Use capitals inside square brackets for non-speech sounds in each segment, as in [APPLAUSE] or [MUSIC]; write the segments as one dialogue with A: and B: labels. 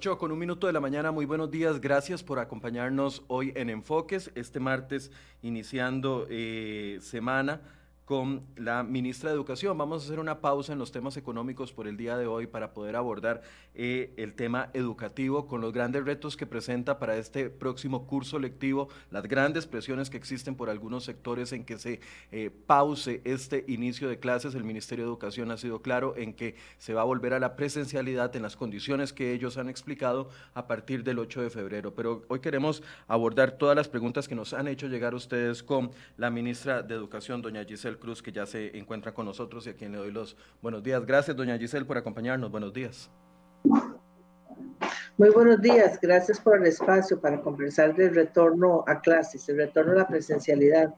A: 8 con un minuto de la mañana, muy buenos días, gracias por acompañarnos hoy en Enfoques, este martes iniciando eh, semana con la ministra de Educación. Vamos a hacer una pausa en los temas económicos por el día de hoy para poder abordar eh, el tema educativo con los grandes retos que presenta para este próximo curso lectivo, las grandes presiones que existen por algunos sectores en que se eh, pause este inicio de clases. El Ministerio de Educación ha sido claro en que se va a volver a la presencialidad en las condiciones que ellos han explicado a partir del 8 de febrero. Pero hoy queremos abordar todas las preguntas que nos han hecho llegar ustedes con la ministra de Educación, doña Giselle Cruz, que ya se encuentra con nosotros y a quien le doy los buenos días. Gracias, doña Giselle, por acompañarnos. Buenos días.
B: Muy buenos días, gracias por el espacio para conversar del retorno a clases, el retorno a la presencialidad.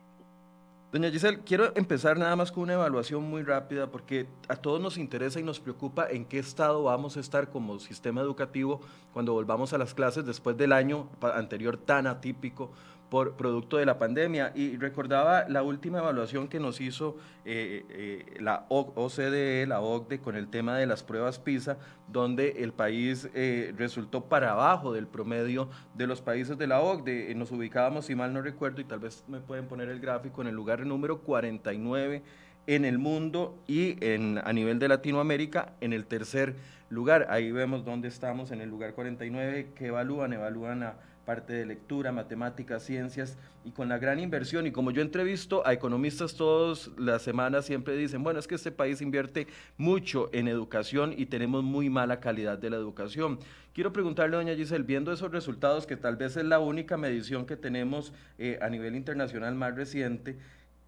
A: Doña Giselle, quiero empezar nada más con una evaluación muy rápida porque a todos nos interesa y nos preocupa en qué estado vamos a estar como sistema educativo cuando volvamos a las clases después del año anterior tan atípico por producto de la pandemia. Y recordaba la última evaluación que nos hizo eh, eh, la OCDE, la OCDE, con el tema de las pruebas PISA, donde el país eh, resultó para abajo del promedio de los países de la OCDE. Nos ubicábamos, si mal no recuerdo, y tal vez me pueden poner el gráfico, en el lugar número 49 en el mundo y en, a nivel de Latinoamérica en el tercer lugar. Ahí vemos dónde estamos en el lugar 49, que evalúan, evalúan a parte de lectura, matemáticas, ciencias, y con la gran inversión. Y como yo entrevisto a economistas todas las semanas, siempre dicen, bueno, es que este país invierte mucho en educación y tenemos muy mala calidad de la educación. Quiero preguntarle, doña Giselle, viendo esos resultados, que tal vez es la única medición que tenemos eh, a nivel internacional más reciente,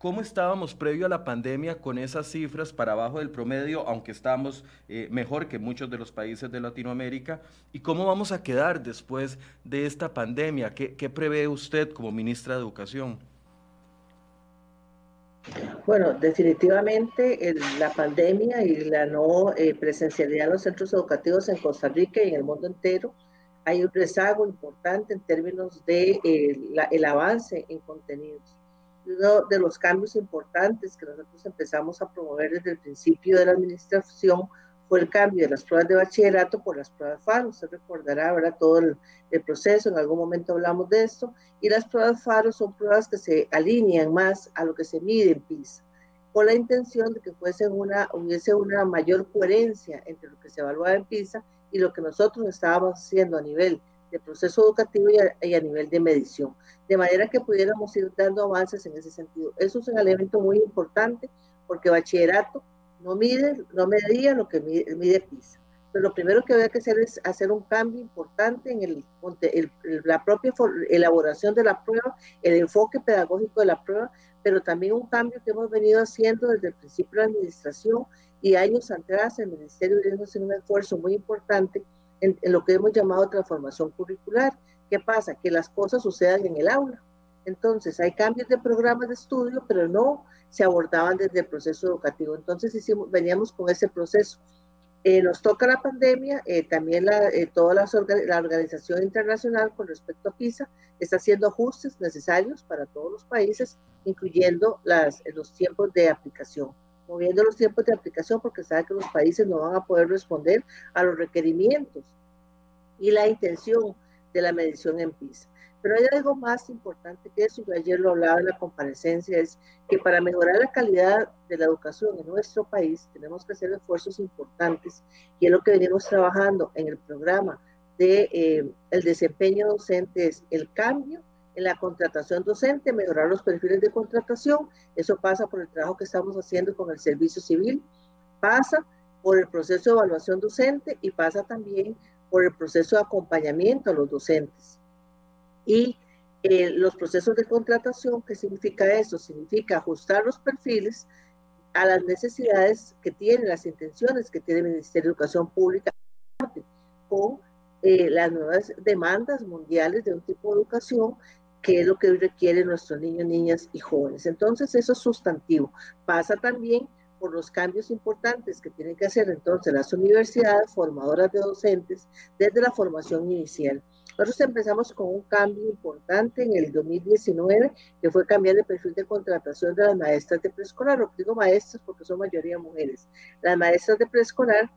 A: ¿Cómo estábamos previo a la pandemia con esas cifras para abajo del promedio, aunque estamos eh, mejor que muchos de los países de Latinoamérica? ¿Y cómo vamos a quedar después de esta pandemia? ¿Qué, prevé usted como ministra de Educación?
B: Bueno, definitivamente la pandemia y la no eh, presencialidad en los centros educativos en Costa Rica y en el mundo entero hay un rezago importante en términos de eh, el avance en contenidos uno de los cambios importantes que nosotros empezamos a promover desde el principio de la administración fue el cambio de las pruebas de bachillerato por las pruebas FARO. Usted recordará ahora todo el, proceso, en algún momento hablamos de esto, y las pruebas FARO son pruebas que se alinean más a lo que se mide en PISA, con la intención de que fuese una, hubiese una mayor coherencia entre lo que se evaluaba en PISA y lo que nosotros estábamos haciendo a nivel de proceso educativo y a, nivel de medición, de manera que pudiéramos ir dando avances en ese sentido. Eso es un elemento muy importante porque bachillerato no mide, no medía lo que mide, PISA. Pero lo primero que había que hacer es hacer un cambio importante en el, la propia elaboración de la prueba, el enfoque pedagógico de la prueba, pero también un cambio que hemos venido haciendo desde el principio de la administración y años atrás el Ministerio haciendo un esfuerzo muy importante en, lo que hemos llamado transformación curricular. ¿Qué pasa? Que las cosas sucedan en el aula. Entonces, hay cambios de programas de estudio, pero no se abordaban desde el proceso educativo. Entonces, hicimos, veníamos con ese proceso. Eh, nos toca la pandemia, eh, también la, eh, toda la, organización internacional con respecto a PISA está haciendo ajustes necesarios para todos los países, incluyendo los tiempos de aplicación moviendo los tiempos de aplicación porque sabe que los países no van a poder responder a los requerimientos y la intención de la medición en PISA. Pero hay algo más importante que eso, que ayer lo hablaba en la comparecencia, es que para mejorar la calidad de la educación en nuestro país tenemos que hacer esfuerzos importantes y es lo que venimos trabajando en el programa de eh, el desempeño docente, es el cambio en la contratación docente, mejorar los perfiles de contratación. Eso pasa por el trabajo que estamos haciendo con el servicio civil, pasa por el proceso de evaluación docente y pasa también por el proceso de acompañamiento a los docentes. Y eh, los procesos de contratación, ¿qué significa eso? Significa ajustar los perfiles a las necesidades que tiene, las intenciones que tiene el Ministerio de Educación Pública con eh, las nuevas demandas mundiales de un tipo de educación qué es lo que requieren nuestros niños, niñas y jóvenes. Entonces, eso es sustantivo. Pasa también por los cambios importantes que tienen que hacer entonces las universidades formadoras de docentes desde la formación inicial. Nosotros empezamos con un cambio importante en el 2019, que fue cambiar el perfil de contratación de las maestras de preescolar. Lo digo maestras porque son mayoría mujeres. Las maestras de preescolar,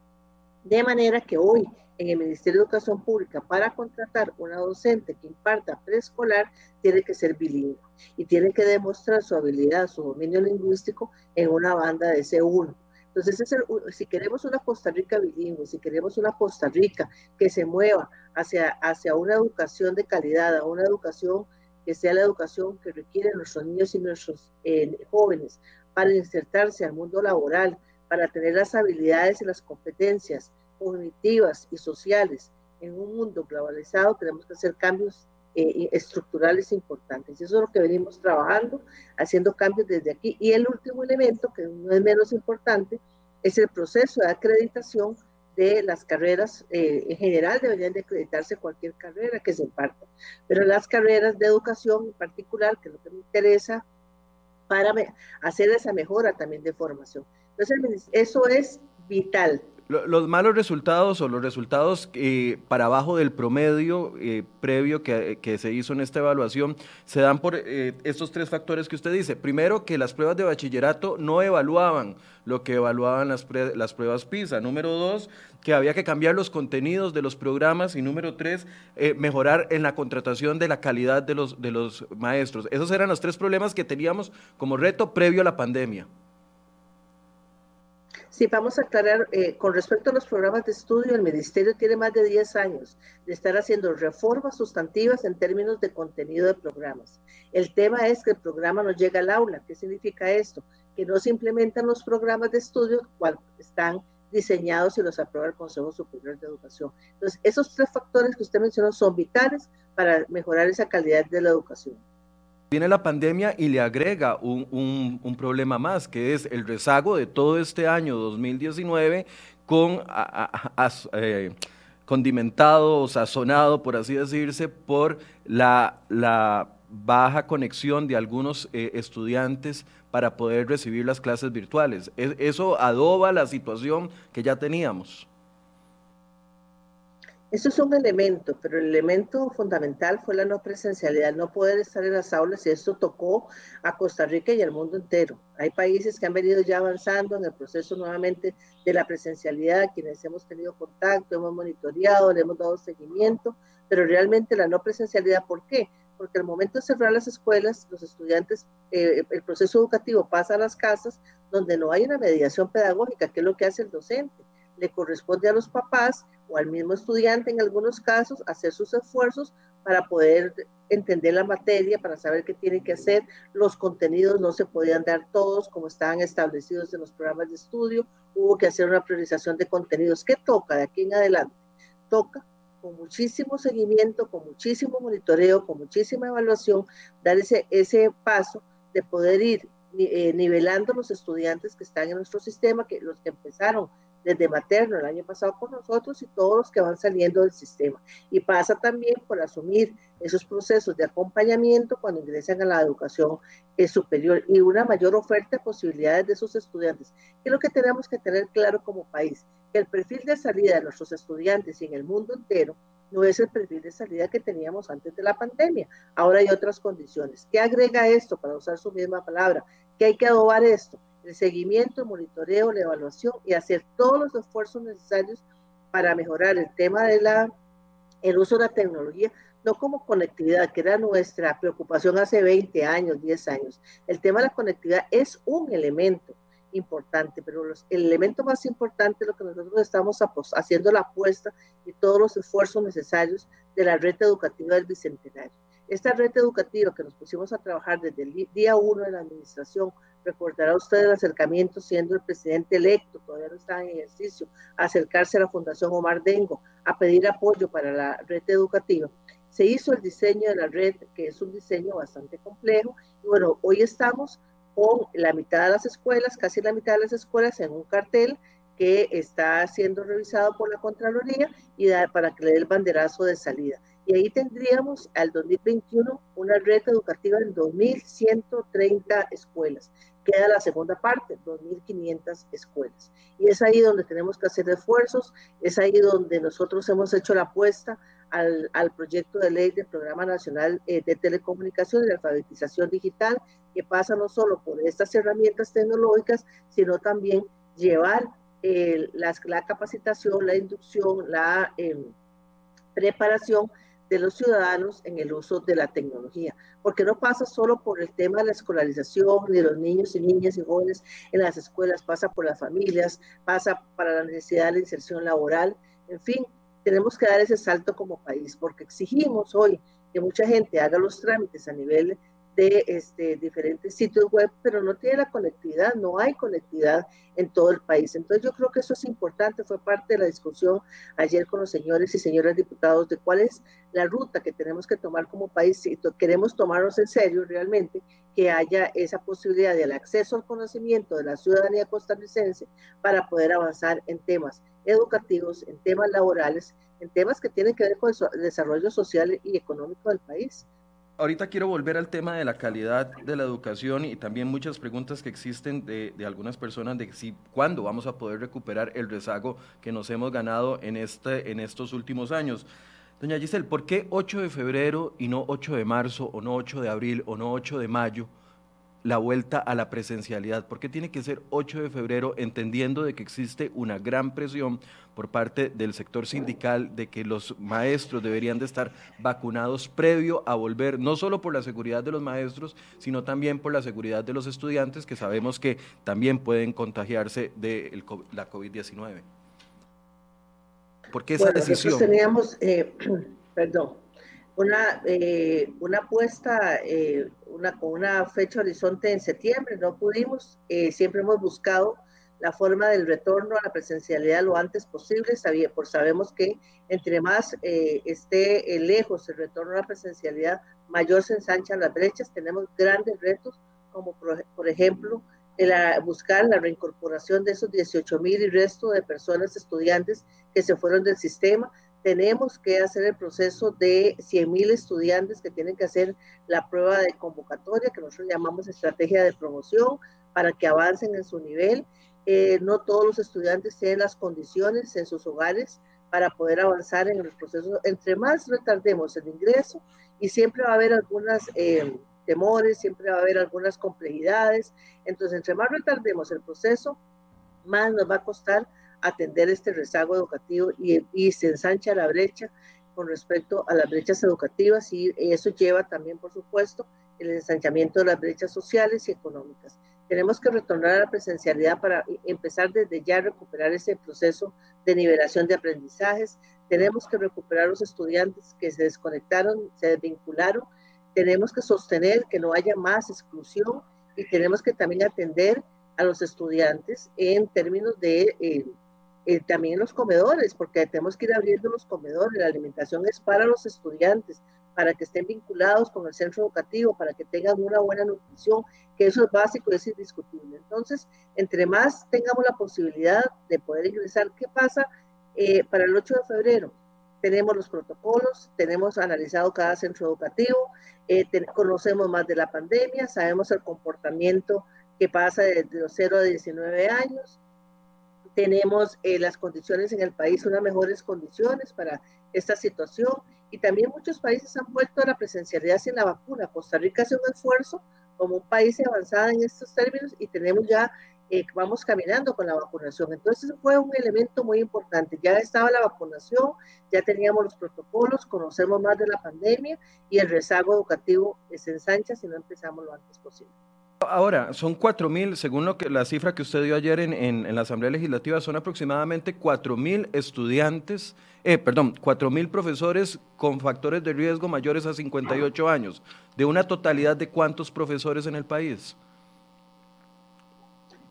B: de manera que hoy en el Ministerio de Educación Pública para contratar una docente que imparta preescolar tiene que ser bilingüe y tiene que demostrar su habilidad, su dominio lingüístico en una banda de C1. Entonces, si queremos una Costa Rica bilingüe, si queremos una Costa Rica que se mueva hacia, hacia una educación de calidad, a una educación que sea la educación que requieren nuestros niños y nuestros eh, jóvenes para insertarse al mundo laboral, para tener las habilidades y las competencias cognitivas y sociales en un mundo globalizado, tenemos que hacer cambios eh, estructurales importantes. Y eso es lo que venimos trabajando, haciendo cambios desde aquí. Y el último elemento, que no es menos importante, es el proceso de acreditación de las carreras. Eh, en general deberían de acreditarse cualquier carrera que se imparta, pero las carreras de educación en particular, que es lo que me interesa, para hacer esa mejora también de formación. Entonces, eso es vital.
A: Los malos resultados o los resultados eh, para abajo del promedio eh, previo que, se hizo en esta evaluación se dan por eh, estos tres factores que usted dice. Primero, que las pruebas de bachillerato no evaluaban lo que evaluaban las, las pruebas PISA. Número dos, que había que cambiar los contenidos de los programas. Y número tres, mejorar en la contratación de la calidad de los maestros. Esos eran los tres problemas que teníamos como reto previo a la pandemia.
B: Sí, vamos a aclarar, eh, con respecto a los programas de estudio, el Ministerio tiene más de 10 años de estar haciendo reformas sustantivas en términos de contenido de programas. El tema es que el programa no llega al aula. ¿Qué significa esto? Que no se implementan los programas de estudio cuando están diseñados y los aprueba el Consejo Superior de Educación. Entonces, esos tres factores que usted mencionó son vitales para mejorar esa calidad de la educación.
A: Viene la pandemia y le agrega un, problema más, que es el rezago de todo este año 2019 con eh, condimentado o sazonado, por así decirse, por la, baja conexión de algunos eh, estudiantes para poder recibir las clases virtuales. eso adoba la situación que ya teníamos.
B: Eso es un elemento, pero el elemento fundamental fue la no presencialidad, no poder estar en las aulas y esto tocó a Costa Rica y al mundo entero. Hay países que han venido ya avanzando en el proceso nuevamente de la presencialidad, quienes hemos tenido contacto, hemos monitoreado, le hemos dado seguimiento, pero realmente la no presencialidad, ¿por qué? Porque al momento de cerrar las escuelas, los estudiantes, eh, el proceso educativo pasa a las casas donde no hay una mediación pedagógica, que es lo que hace el docente. Le corresponde a los papás o al mismo estudiante en algunos casos hacer sus esfuerzos para poder entender la materia, para saber qué tiene que hacer. Los contenidos no se podían dar todos como estaban establecidos en los programas de estudio. Hubo que hacer una priorización de contenidos. ¿Qué toca de aquí en adelante? Toca con muchísimo seguimiento, con muchísimo monitoreo, con muchísima evaluación, dar ese, ese paso de poder ir eh, nivelando los estudiantes que están en nuestro sistema, que los que empezaron desde materno el año pasado con nosotros y todos los que van saliendo del sistema. Y pasa también por asumir esos procesos de acompañamiento cuando ingresan a la educación eh, superior y una mayor oferta de posibilidades de sus estudiantes. Que es lo que tenemos que tener claro como país, que el perfil de salida de nuestros estudiantes y en el mundo entero no es el perfil de salida que teníamos antes de la pandemia. Ahora hay otras condiciones. ¿Qué agrega esto, para usar su misma palabra? ¿Qué hay que adobar esto? El seguimiento, el monitoreo, la evaluación y hacer todos los esfuerzos necesarios para mejorar el tema de la el uso de la tecnología, no como conectividad, que era nuestra preocupación hace 20 años, 10 años. El tema de la conectividad es un elemento importante, pero el elemento más importante es lo que nosotros estamos haciendo la apuesta y todos los esfuerzos necesarios de la red educativa del Bicentenario. Esta red educativa que nos pusimos a trabajar desde el día uno de la administración Recordará usted el acercamiento siendo el presidente electo, todavía no está en ejercicio, acercarse a la Fundación Omar Dengo a pedir apoyo para la red educativa. Se hizo el diseño de la red, que es un diseño bastante complejo, y bueno, hoy estamos con la mitad de las escuelas, casi la mitad de las escuelas en un cartel que está siendo revisado por la Contraloría y para que le dé el banderazo de salida. Y ahí tendríamos al 2021 una red educativa en 2.130 escuelas queda la segunda parte, 2.500 escuelas. Y es ahí donde tenemos que hacer esfuerzos, es ahí donde nosotros hemos hecho la apuesta al, al proyecto de ley del Programa Nacional eh, de Telecomunicaciones y Alfabetización Digital, que pasa no solo por estas herramientas tecnológicas, sino también llevar la capacitación, la inducción, la em, preparación de los ciudadanos en el uso de la tecnología, porque no pasa solo por el tema de la escolarización de los niños y niñas y jóvenes en las escuelas, pasa por las familias, pasa para la necesidad de inserción laboral, en fin, tenemos que dar ese salto como país, porque exigimos hoy que mucha gente haga los trámites a nivel de este, diferentes sitios web, pero no tiene la conectividad, no hay conectividad en todo el país. Entonces yo creo que eso es importante, fue parte de la discusión ayer con los señores y señoras diputados de cuál es la ruta que tenemos que tomar como país, si queremos tomarnos en serio realmente que haya esa posibilidad del acceso al conocimiento de la ciudadanía costarricense para poder avanzar en temas educativos, en temas laborales, en temas que tienen que ver con el desarrollo social y económico del país
A: ahorita quiero volver al tema de la calidad de la educación y también muchas preguntas que existen de, algunas personas de si cuándo vamos a poder recuperar el rezago que nos hemos ganado en, este, en estos últimos años. Doña Giselle, ¿por qué 8 de febrero y no 8 de marzo o no 8 de abril o no 8 de mayo? La vuelta a la presencialidad? ¿Por qué tiene que ser 8 de febrero, entendiendo de que existe una gran presión por parte del sector sindical de que los maestros deberían de estar vacunados previo a volver, no solo por la seguridad de los maestros, sino también por la seguridad de los estudiantes, que sabemos que también pueden contagiarse de la COVID-19?
B: ¿Por qué esa decisión? Nosotros teníamos, eh, [CLEARS THROAT] perdón, una, eh, una apuesta, eh, una, con una fecha horizonte en septiembre, no pudimos, eh, siempre hemos buscado la forma del retorno a la presencialidad lo antes posible, sabía, por sabemos que entre más esté lejos el retorno a la presencialidad, mayor se ensanchan las brechas, tenemos grandes retos, como por, ejemplo, el, buscar la reincorporación de esos 18 mil y resto de personas estudiantes que se fueron del sistema, tenemos que hacer el proceso de 100 mil estudiantes que tienen que hacer la prueba de convocatoria, que nosotros llamamos estrategia de promoción, para que avancen en su nivel. Eh, no todos los estudiantes tienen las condiciones en sus hogares para poder avanzar en el proceso. Entre más retardemos el ingreso, y siempre va a haber algunos eh, temores, siempre va a haber algunas complejidades. Entonces, entre más retardemos el proceso, más nos va a costar atender este rezago educativo y, se ensancha la brecha con respecto a las brechas educativas y eso lleva también, por supuesto, el ensanchamiento de las brechas sociales y económicas. Tenemos que retornar a la presencialidad para empezar desde ya a recuperar ese proceso de nivelación de aprendizajes. Tenemos que recuperar los estudiantes que se desconectaron, se desvincularon. Tenemos que sostener que no haya más exclusión y tenemos que también atender a los estudiantes en términos de eh, eh, también los comedores, porque tenemos que ir abriendo los comedores. La alimentación es para los estudiantes, para que estén vinculados con el centro educativo, para que tengan una buena nutrición, que eso es básico, es indiscutible. Entonces, entre más tengamos la posibilidad de poder ingresar, ¿qué pasa eh, para el 8 de febrero? Tenemos los protocolos, tenemos analizado cada centro educativo, eh, conocemos más de la pandemia, sabemos el comportamiento que pasa desde los 0 a 19 años, tenemos eh, las condiciones en el país, unas mejores condiciones para esta situación y también muchos países han vuelto a la presencialidad sin la vacuna. Costa Rica hace un esfuerzo como un país avanzado en estos términos y tenemos ya, eh, vamos caminando con la vacunación. Entonces fue un elemento muy importante. Ya estaba la vacunación, ya teníamos los protocolos, conocemos más de la pandemia y el rezago educativo se ensancha si no empezamos lo antes posible.
A: Ahora, son 4.000, según lo que, la cifra que usted dio ayer en, en, la Asamblea Legislativa, son aproximadamente 4.000 estudiantes, eh, perdón, 4.000 profesores con factores de riesgo mayores a 58 años, de una totalidad de cuántos profesores en el país.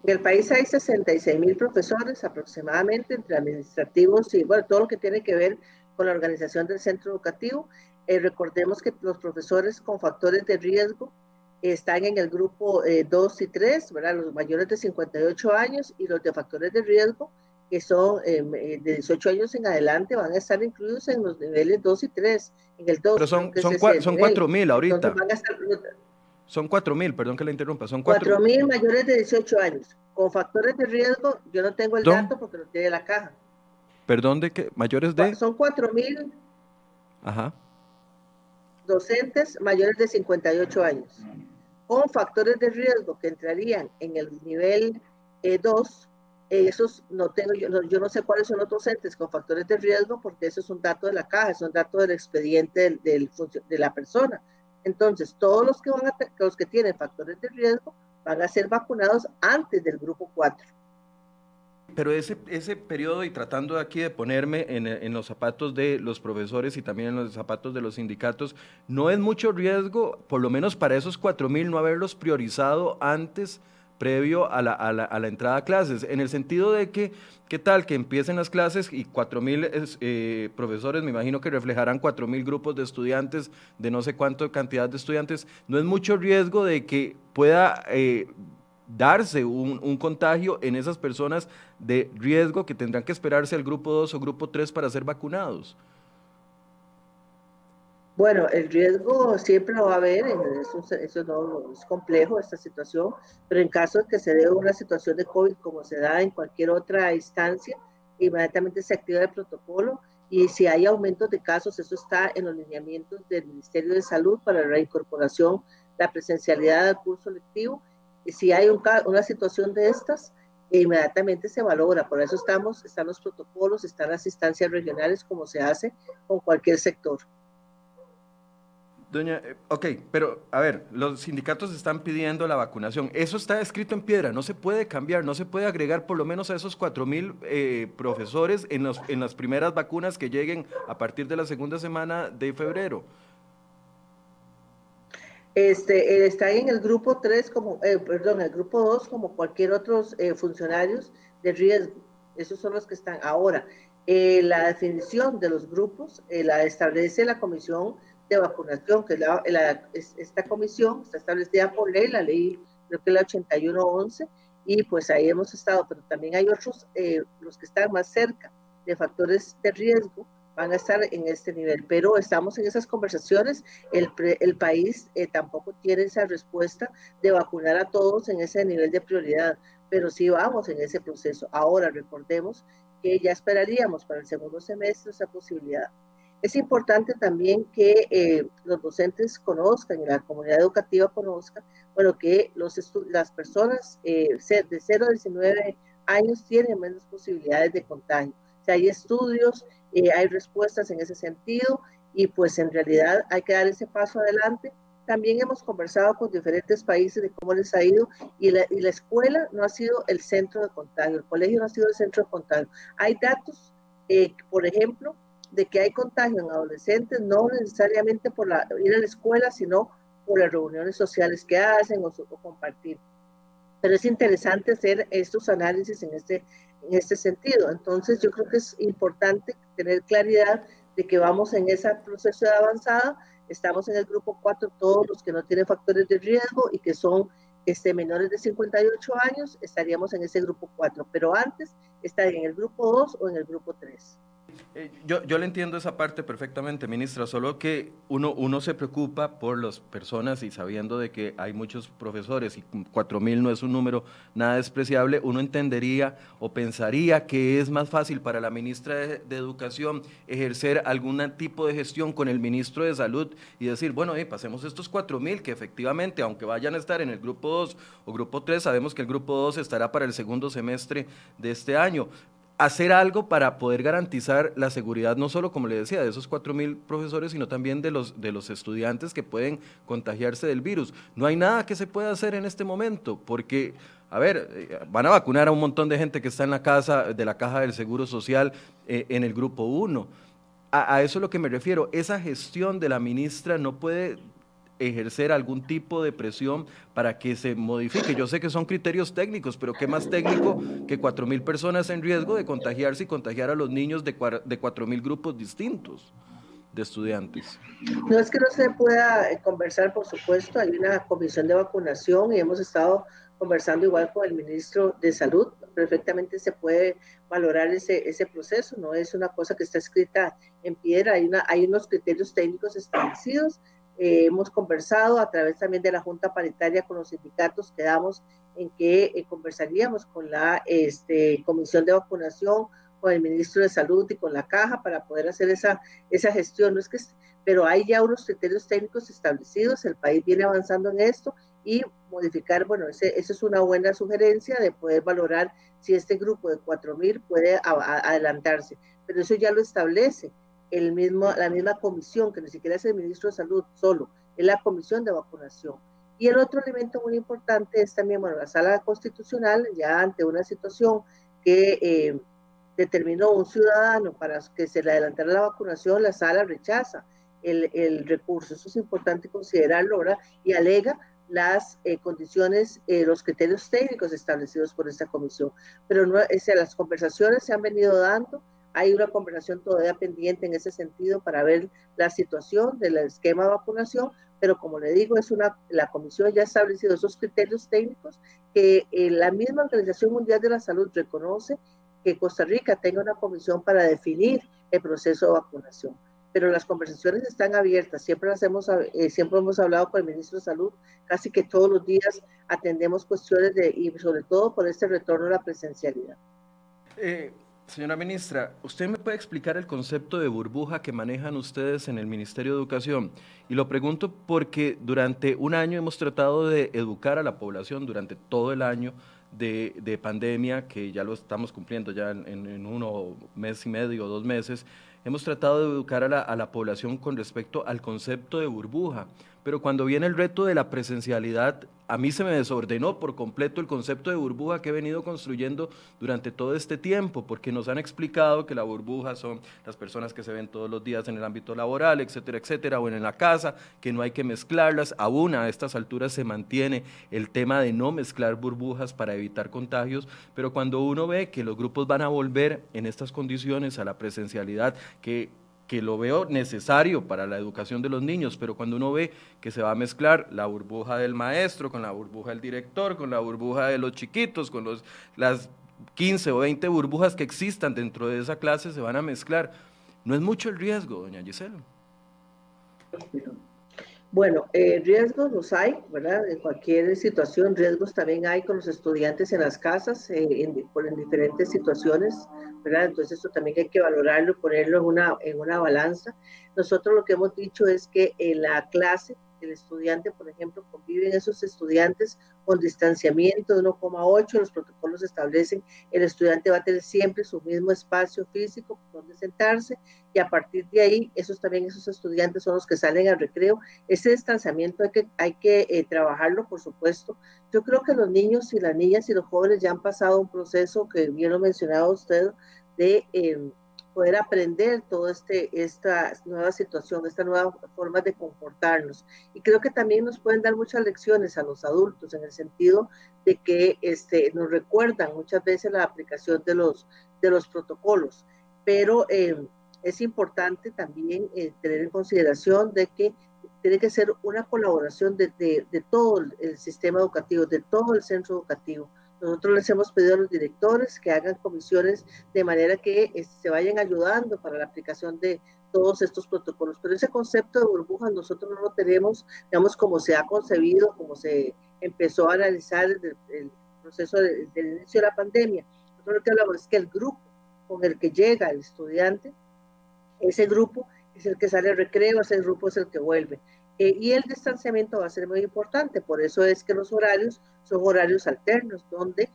B: En el país hay 66 mil profesores aproximadamente, entre administrativos y bueno, todo lo que tiene que ver con la organización del centro educativo. Eh, recordemos que los profesores con factores de riesgo están en el grupo 2 eh, y 3, ¿verdad? Los mayores de 58 años y los de factores de riesgo, que son em, eh, de 18 años en adelante, van a estar incluidos en los niveles 2 y 3. En el 2,
A: Pero son, son, son 4 mil ahorita. son 4 mil, perdón que le interrumpa. Son 4
B: mil mayores de 18 años. Con factores de riesgo, yo no tengo el dato porque lo tiene la caja.
A: ¿Perdón de qué? ¿Mayores de?
B: Son 4 mil. Ajá docentes mayores de 58 años, con factores de riesgo que entrarían en el nivel 2, esos no tengo, yo no, yo no sé cuáles son otros entes con factores de riesgo porque eso es un dato de la caja, es un dato del expediente del, de la persona. Entonces, todos los que, van a, los que tienen factores de riesgo van a ser vacunados antes del grupo 4.
A: Pero ese, ese periodo, y tratando aquí de ponerme en, los zapatos de los profesores y también en los zapatos de los sindicatos, no es mucho riesgo, por lo menos para esos 4.000, no haberlos priorizado antes previo a la, a, la, entrada a clases, en el sentido de que, ¿qué tal que empiecen las clases y 4.000 eh, profesores, me imagino que reflejarán 4.000 grupos de estudiantes, de no sé cuánto cantidad de estudiantes, no es mucho riesgo de que pueda eh, darse un, un, contagio en esas personas de riesgo que tendrán que esperarse al grupo 2 o grupo 3 para ser vacunados?
B: Bueno, el riesgo siempre lo va a haber, eso, eso no, es complejo esta situación, pero en caso de que se dé una situación de COVID como se da en cualquier otra instancia, inmediatamente se activa el protocolo y si hay aumentos de casos, eso está en los lineamientos del Ministerio de Salud para la reincorporación, la presencialidad del curso lectivo. Si hay un, una situación de estas, inmediatamente se valora. Por eso estamos, están los protocolos, están las instancias regionales como se hace con cualquier sector.
A: Doña, eh, ok, pero a ver, los sindicatos están pidiendo la vacunación. Eso está escrito en piedra, no se puede cambiar, no se puede agregar por lo menos a esos cuatro mil eh, profesores en, los, en las primeras vacunas que lleguen a partir de la segunda semana de febrero.
B: Este, eh, está en el grupo 3, como, eh, perdón, el grupo 2, como cualquier otros eh, funcionarios de riesgo. Esos son los que están ahora. Eh, la definición de los grupos la establece la Comisión de vacunación, que la, esta comisión está establecida por ley, la ley creo que la 8111, y pues ahí hemos estado, pero también hay otros, eh, los que están más cerca de factores de riesgo, van a estar en este nivel, pero estamos en esas conversaciones, el, el país eh, tampoco tiene esa respuesta de vacunar a todos en ese nivel de prioridad, pero sí vamos en ese proceso. Ahora recordemos que ya esperaríamos para el segundo semestre esa posibilidad. Es importante también que eh, los docentes conozcan y la comunidad educativa conozca, bueno, que los las personas eh, de 0 a 19 años tienen menos posibilidades de contagio. O sea, hay estudios, eh, hay respuestas en ese sentido y pues en realidad hay que dar ese paso adelante. También hemos conversado con diferentes países de cómo les ha ido y la, y la escuela no ha sido el centro de contagio, el colegio no ha sido el centro de contagio. Hay datos, eh, por ejemplo, de que hay contagio en adolescentes, no necesariamente por la, ir a la escuela, sino por las reuniones sociales que hacen o, o compartir. Pero es interesante hacer estos análisis en este, en este sentido. Entonces, yo creo que es importante tener claridad de que vamos en ese proceso de avanzada. Estamos en el grupo 4, todos los que no tienen factores de riesgo y que son este, menores de 58 años, estaríamos en ese grupo 4. Pero antes, estaría en el grupo 2 o en el grupo 3.
A: Eh, yo, yo le entiendo esa parte perfectamente, ministra, solo que uno, uno se preocupa por las personas y sabiendo de que hay muchos profesores y cuatro mil no es un número nada despreciable, uno entendería o pensaría que es más fácil para la ministra de, Educación ejercer algún tipo de gestión con el ministro de Salud y decir, bueno, eh, pasemos estos cuatro mil que efectivamente, aunque vayan a estar en el grupo 2 o grupo 3, sabemos que el grupo 2 estará para el segundo semestre de este año, hacer algo para poder garantizar la seguridad, no solo, como le decía, de esos cuatro mil profesores, sino también de los, de los estudiantes que pueden contagiarse del virus. No hay nada que se pueda hacer en este momento, porque, a ver, eh, van a vacunar a un montón de gente que está en la casa de la caja del Seguro Social eh, en el grupo 1. A, a eso es lo que me refiero. Esa gestión de la ministra no puede ejercer algún tipo de presión para que se modifique. Yo sé que son criterios técnicos, pero ¿qué más técnico que cuatro mil personas en riesgo de contagiarse y contagiar a los niños de, de cuatro mil grupos distintos? de estudiantes.
B: No es que no se pueda eh, conversar, por supuesto, hay una comisión de vacunación y hemos estado conversando igual con el ministro de Salud, perfectamente se puede valorar ese, ese proceso, no es una cosa que está escrita en piedra, hay, una, hay unos criterios técnicos establecidos, eh, hemos conversado a través también de la Junta Paritaria con los sindicatos, quedamos en que eh, conversaríamos con la este, Comisión de Vacunación, con el Ministro de Salud y con la Caja para poder hacer esa, esa gestión. No es que, pero hay ya unos criterios técnicos establecidos, el país viene avanzando en esto y modificar, bueno, esa es una buena sugerencia de poder valorar si este grupo de 4.000 puede adelantarse, pero eso ya lo establece el mismo, la misma comisión, que ni siquiera es el ministro de Salud solo, es la comisión de vacunación. Y el otro elemento muy importante es también, bueno, la sala constitucional, ya ante una situación que eh, determinó un ciudadano para que se le adelantara la vacunación, la sala rechaza el, el recurso. Eso es importante considerarlo ahora y alega las eh, condiciones, eh, los criterios técnicos establecidos por esta comisión. Pero no, es, las conversaciones se han venido dando, hay una conversación todavía pendiente en ese sentido para ver la situación del esquema de vacunación, pero como le digo, es una, la comisión ya ha establecido esos criterios técnicos que eh, la misma Organización Mundial de la Salud reconoce que Costa Rica tenga una comisión para definir el proceso de vacunación pero las conversaciones están abiertas. Siempre, las hemos, eh, siempre hemos hablado con el ministro de Salud, casi que todos los días atendemos cuestiones de, y sobre todo por este retorno a la presencialidad.
A: Eh, señora ministra, ¿usted me puede explicar el concepto de burbuja que manejan ustedes en el Ministerio de Educación? Y lo pregunto porque durante un año hemos tratado de educar a la población, durante todo el año, de, de, pandemia, que ya lo estamos cumpliendo ya en, en, uno mes y medio o dos meses, hemos tratado de educar a la, a la población con respecto al concepto de burbuja pero cuando viene el reto de la presencialidad, a mí se me desordenó por completo el concepto de burbuja que he venido construyendo durante todo este tiempo, porque nos han explicado que la burbuja son las personas que se ven todos los días en el ámbito laboral, etcétera, etcétera, o en la casa, que no hay que mezclarlas. Aún a estas alturas se mantiene el tema de no mezclar burbujas para evitar contagios, pero cuando uno ve que los grupos van a volver en estas condiciones a la presencialidad, que que lo veo necesario para la educación de los niños, pero cuando uno ve que se va a mezclar la burbuja del maestro con la burbuja del director, con la burbuja de los chiquitos, con los, las 15 o 20 burbujas que existan dentro de esa clase, se van a mezclar. No es mucho el riesgo, doña Gisela.
B: Bueno, eh, riesgos los hay, ¿verdad? En cualquier situación, riesgos también hay con los estudiantes en las casas, eh, en, en diferentes situaciones, ¿verdad? Entonces eso también hay que valorarlo, ponerlo en una, en una balanza. Nosotros lo que hemos dicho es que en la clase el estudiante, por ejemplo, conviven esos estudiantes con distanciamiento de 1,8, los protocolos establecen, el estudiante va a tener siempre su mismo espacio físico donde sentarse y a partir de ahí, esos también, esos estudiantes son los que salen al recreo. Ese distanciamiento hay que, hay que eh, trabajarlo, por supuesto. Yo creo que los niños y las niñas y los jóvenes ya han pasado un proceso que bien lo mencionaba usted de... Eh, poder aprender toda este, esta nueva situación, esta nueva forma de comportarnos. Y creo que también nos pueden dar muchas lecciones a los adultos en el sentido de que este, nos recuerdan muchas veces la aplicación de los, de los protocolos. Pero eh, es importante también eh, tener en consideración de que tiene que ser una colaboración de, de, de todo el sistema educativo, de todo el centro educativo nosotros les hemos pedido a los directores que hagan comisiones de manera que este, se vayan ayudando para la aplicación de todos estos protocolos. Pero ese concepto de burbujas nosotros no lo tenemos, digamos, como se ha concebido, como se empezó a analizar desde el proceso del inicio de la pandemia. Nosotros lo que hablamos es que el grupo con el que llega el estudiante, ese grupo es el que sale al recreo, ese grupo es el que vuelve. Eh, y el distanciamiento va a ser muy importante, por eso es que los horarios son horarios alternos, donde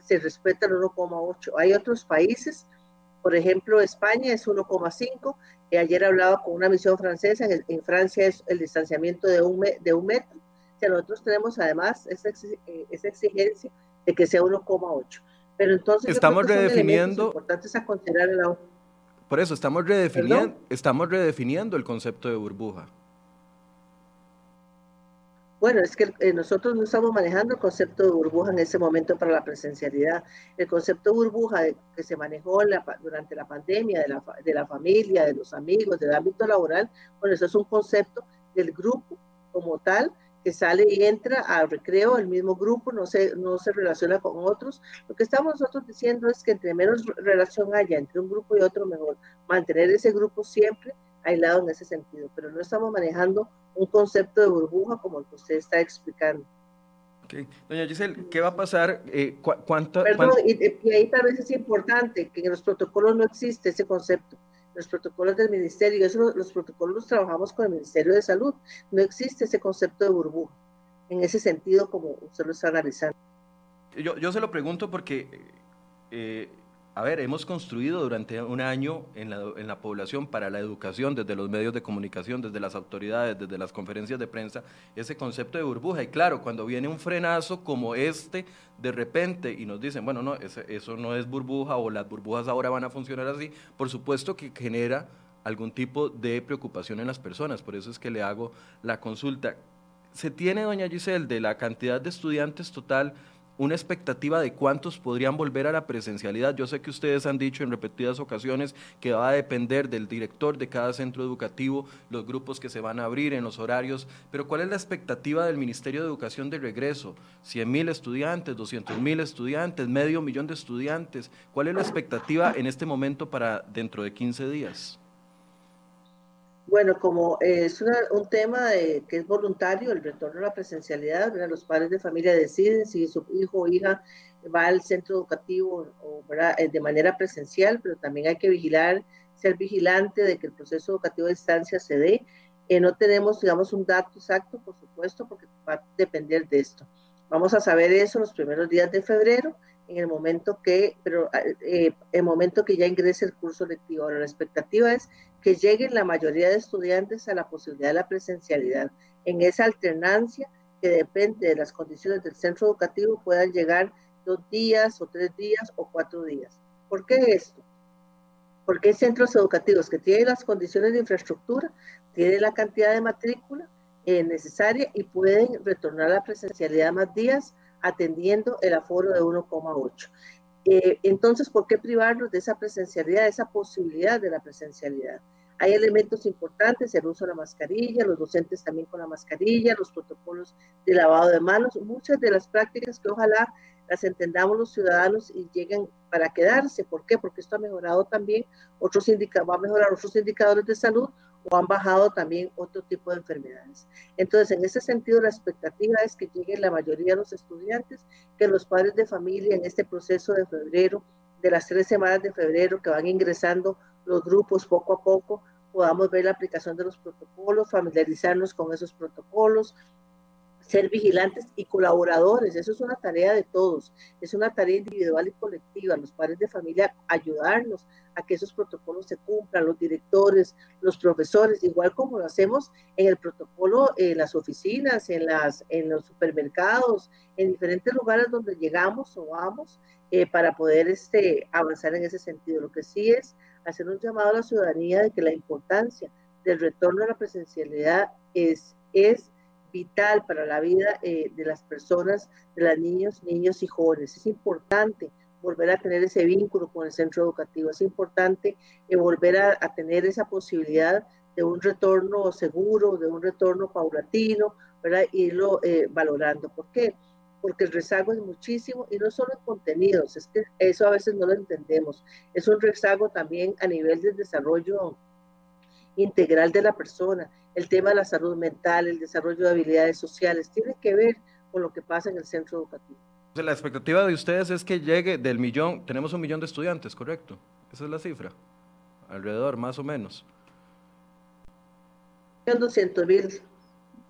B: se respeta el 1,8. Hay otros países, por ejemplo, España es 1,5. Eh, ayer hablaba con una misión francesa, en, Francia es el distanciamiento de un, de un metro. O nosotros tenemos además esa, eh, esa exigencia de que sea 1,8. Pero entonces
A: estamos redefiniendo.
B: Importantes a considerar la...
A: Por eso estamos redefiniendo, estamos redefiniendo el concepto de burbuja.
B: Bueno, es que eh, nosotros no estamos manejando el concepto de burbuja en ese momento para la presencialidad. El concepto de burbuja que se manejó durante la pandemia de la, de la familia, de los amigos, del ámbito laboral, bueno, eso es un concepto del grupo como tal que sale y entra al recreo, el mismo grupo, no se, no se relaciona con otros. Lo que estamos nosotros diciendo es que entre menos relación haya entre un grupo y otro, mejor mantener ese grupo siempre aislado en ese sentido, pero no estamos manejando un concepto de burbuja como el que usted está explicando.
A: Okay. Doña Giselle, ¿qué va a pasar? Eh,
B: cuánto, Perdón, Y, ahí tal vez es importante que en los protocolos no existe ese concepto. Los protocolos del ministerio, eso, los protocolos los trabajamos con el Ministerio de Salud. No existe ese concepto de burbuja. en ese sentido como usted lo está analizando.
A: Yo, yo se lo pregunto porque eh, a ver, hemos construido durante un año en la, población para la educación, desde los medios de comunicación, desde las autoridades, desde las conferencias de prensa, ese concepto de burbuja. Y claro, cuando viene un frenazo como este, de repente, y nos dicen, bueno, no, eso no es burbuja o las burbujas ahora van a funcionar así, por supuesto que genera algún tipo de preocupación en las personas. Por eso es que le hago la consulta. ¿Se tiene, doña Giselle, de la cantidad de estudiantes total? Una expectativa de cuántos podrían volver a la presencialidad. Yo sé que ustedes han dicho en repetidas ocasiones que va a depender del director de cada centro educativo, los grupos que se van a abrir en los horarios, pero ¿cuál es la expectativa del Ministerio de Educación de regreso? ¿100 mil estudiantes, 200 mil estudiantes, medio millón de estudiantes? ¿Cuál es la expectativa en este momento para dentro de 15 días?
B: Bueno, como es un tema que es voluntario, el retorno a la presencialidad, los padres de familia deciden si su hijo o hija va al centro educativo o, eh, de manera presencial, pero también hay que vigilar, ser vigilante de que el proceso educativo a distancia se dé. Eh, no tenemos, digamos, un dato exacto, por supuesto, porque va a depender de esto. Vamos a saber eso los primeros días de febrero en el momento que, pero eh, el momento que ya ingrese el curso lectivo. Ahora, la expectativa es que lleguen la mayoría de estudiantes a la posibilidad de la presencialidad. En esa alternancia que depende de las condiciones del centro educativo puedan llegar dos días o tres días o cuatro días. ¿Por qué esto? Porque hay centros educativos que tienen las condiciones de infraestructura, tienen la cantidad de matrícula eh, necesaria y pueden retornar a la presencialidad más días atendiendo el aforo de 1,8. Eh, entonces, ¿por qué privarnos de esa presencialidad, de esa posibilidad de la presencialidad? Hay elementos importantes, el uso de la mascarilla, los docentes también con la mascarilla, los protocolos de lavado de manos, muchas de las prácticas que ojalá las entendamos los ciudadanos y lleguen para quedarse. ¿Por qué? Porque esto ha mejorado también otros indicadores, va a mejorar otros indicadores de salud o han bajado también otro tipo de enfermedades. Entonces, en ese sentido, la expectativa es que lleguen la mayoría de los estudiantes, que los padres de familia en este proceso de febrero, de las tres semanas de febrero que van ingresando los grupos poco a poco, podamos ver la aplicación de los protocolos, familiarizarnos con esos protocolos, ser vigilantes y colaboradores. Eso es una tarea de todos, es una tarea individual y colectiva. Los padres de familia ayudarnos a que esos protocolos se cumplan, los directores, los profesores, igual como lo hacemos en el protocolo en las oficinas, en, las, en los supermercados, en diferentes lugares donde llegamos o vamos eh, para poder este, avanzar en ese sentido. Lo que sí es hacer un llamado a la ciudadanía de que la importancia del retorno a la presencialidad es, es vital para la vida eh, de las personas, de las niños, niños y jóvenes. Es importante volver a tener ese vínculo con el centro educativo. Es importante eh, volver a, tener esa posibilidad de un retorno seguro, de un retorno paulatino, ¿verdad? Irlo eh, valorando. ¿Por qué? Porque el rezago es muchísimo y no solo en contenidos, es que eso a veces no lo entendemos. Es un rezago también a nivel del desarrollo integral de la persona el tema de la salud mental, el desarrollo de habilidades sociales, tiene que ver con lo que pasa en el centro educativo.
A: La expectativa de ustedes es que llegue del millón, tenemos un millón de estudiantes, ¿correcto? Esa es la cifra, alrededor, más o menos.
B: Doscientos mil.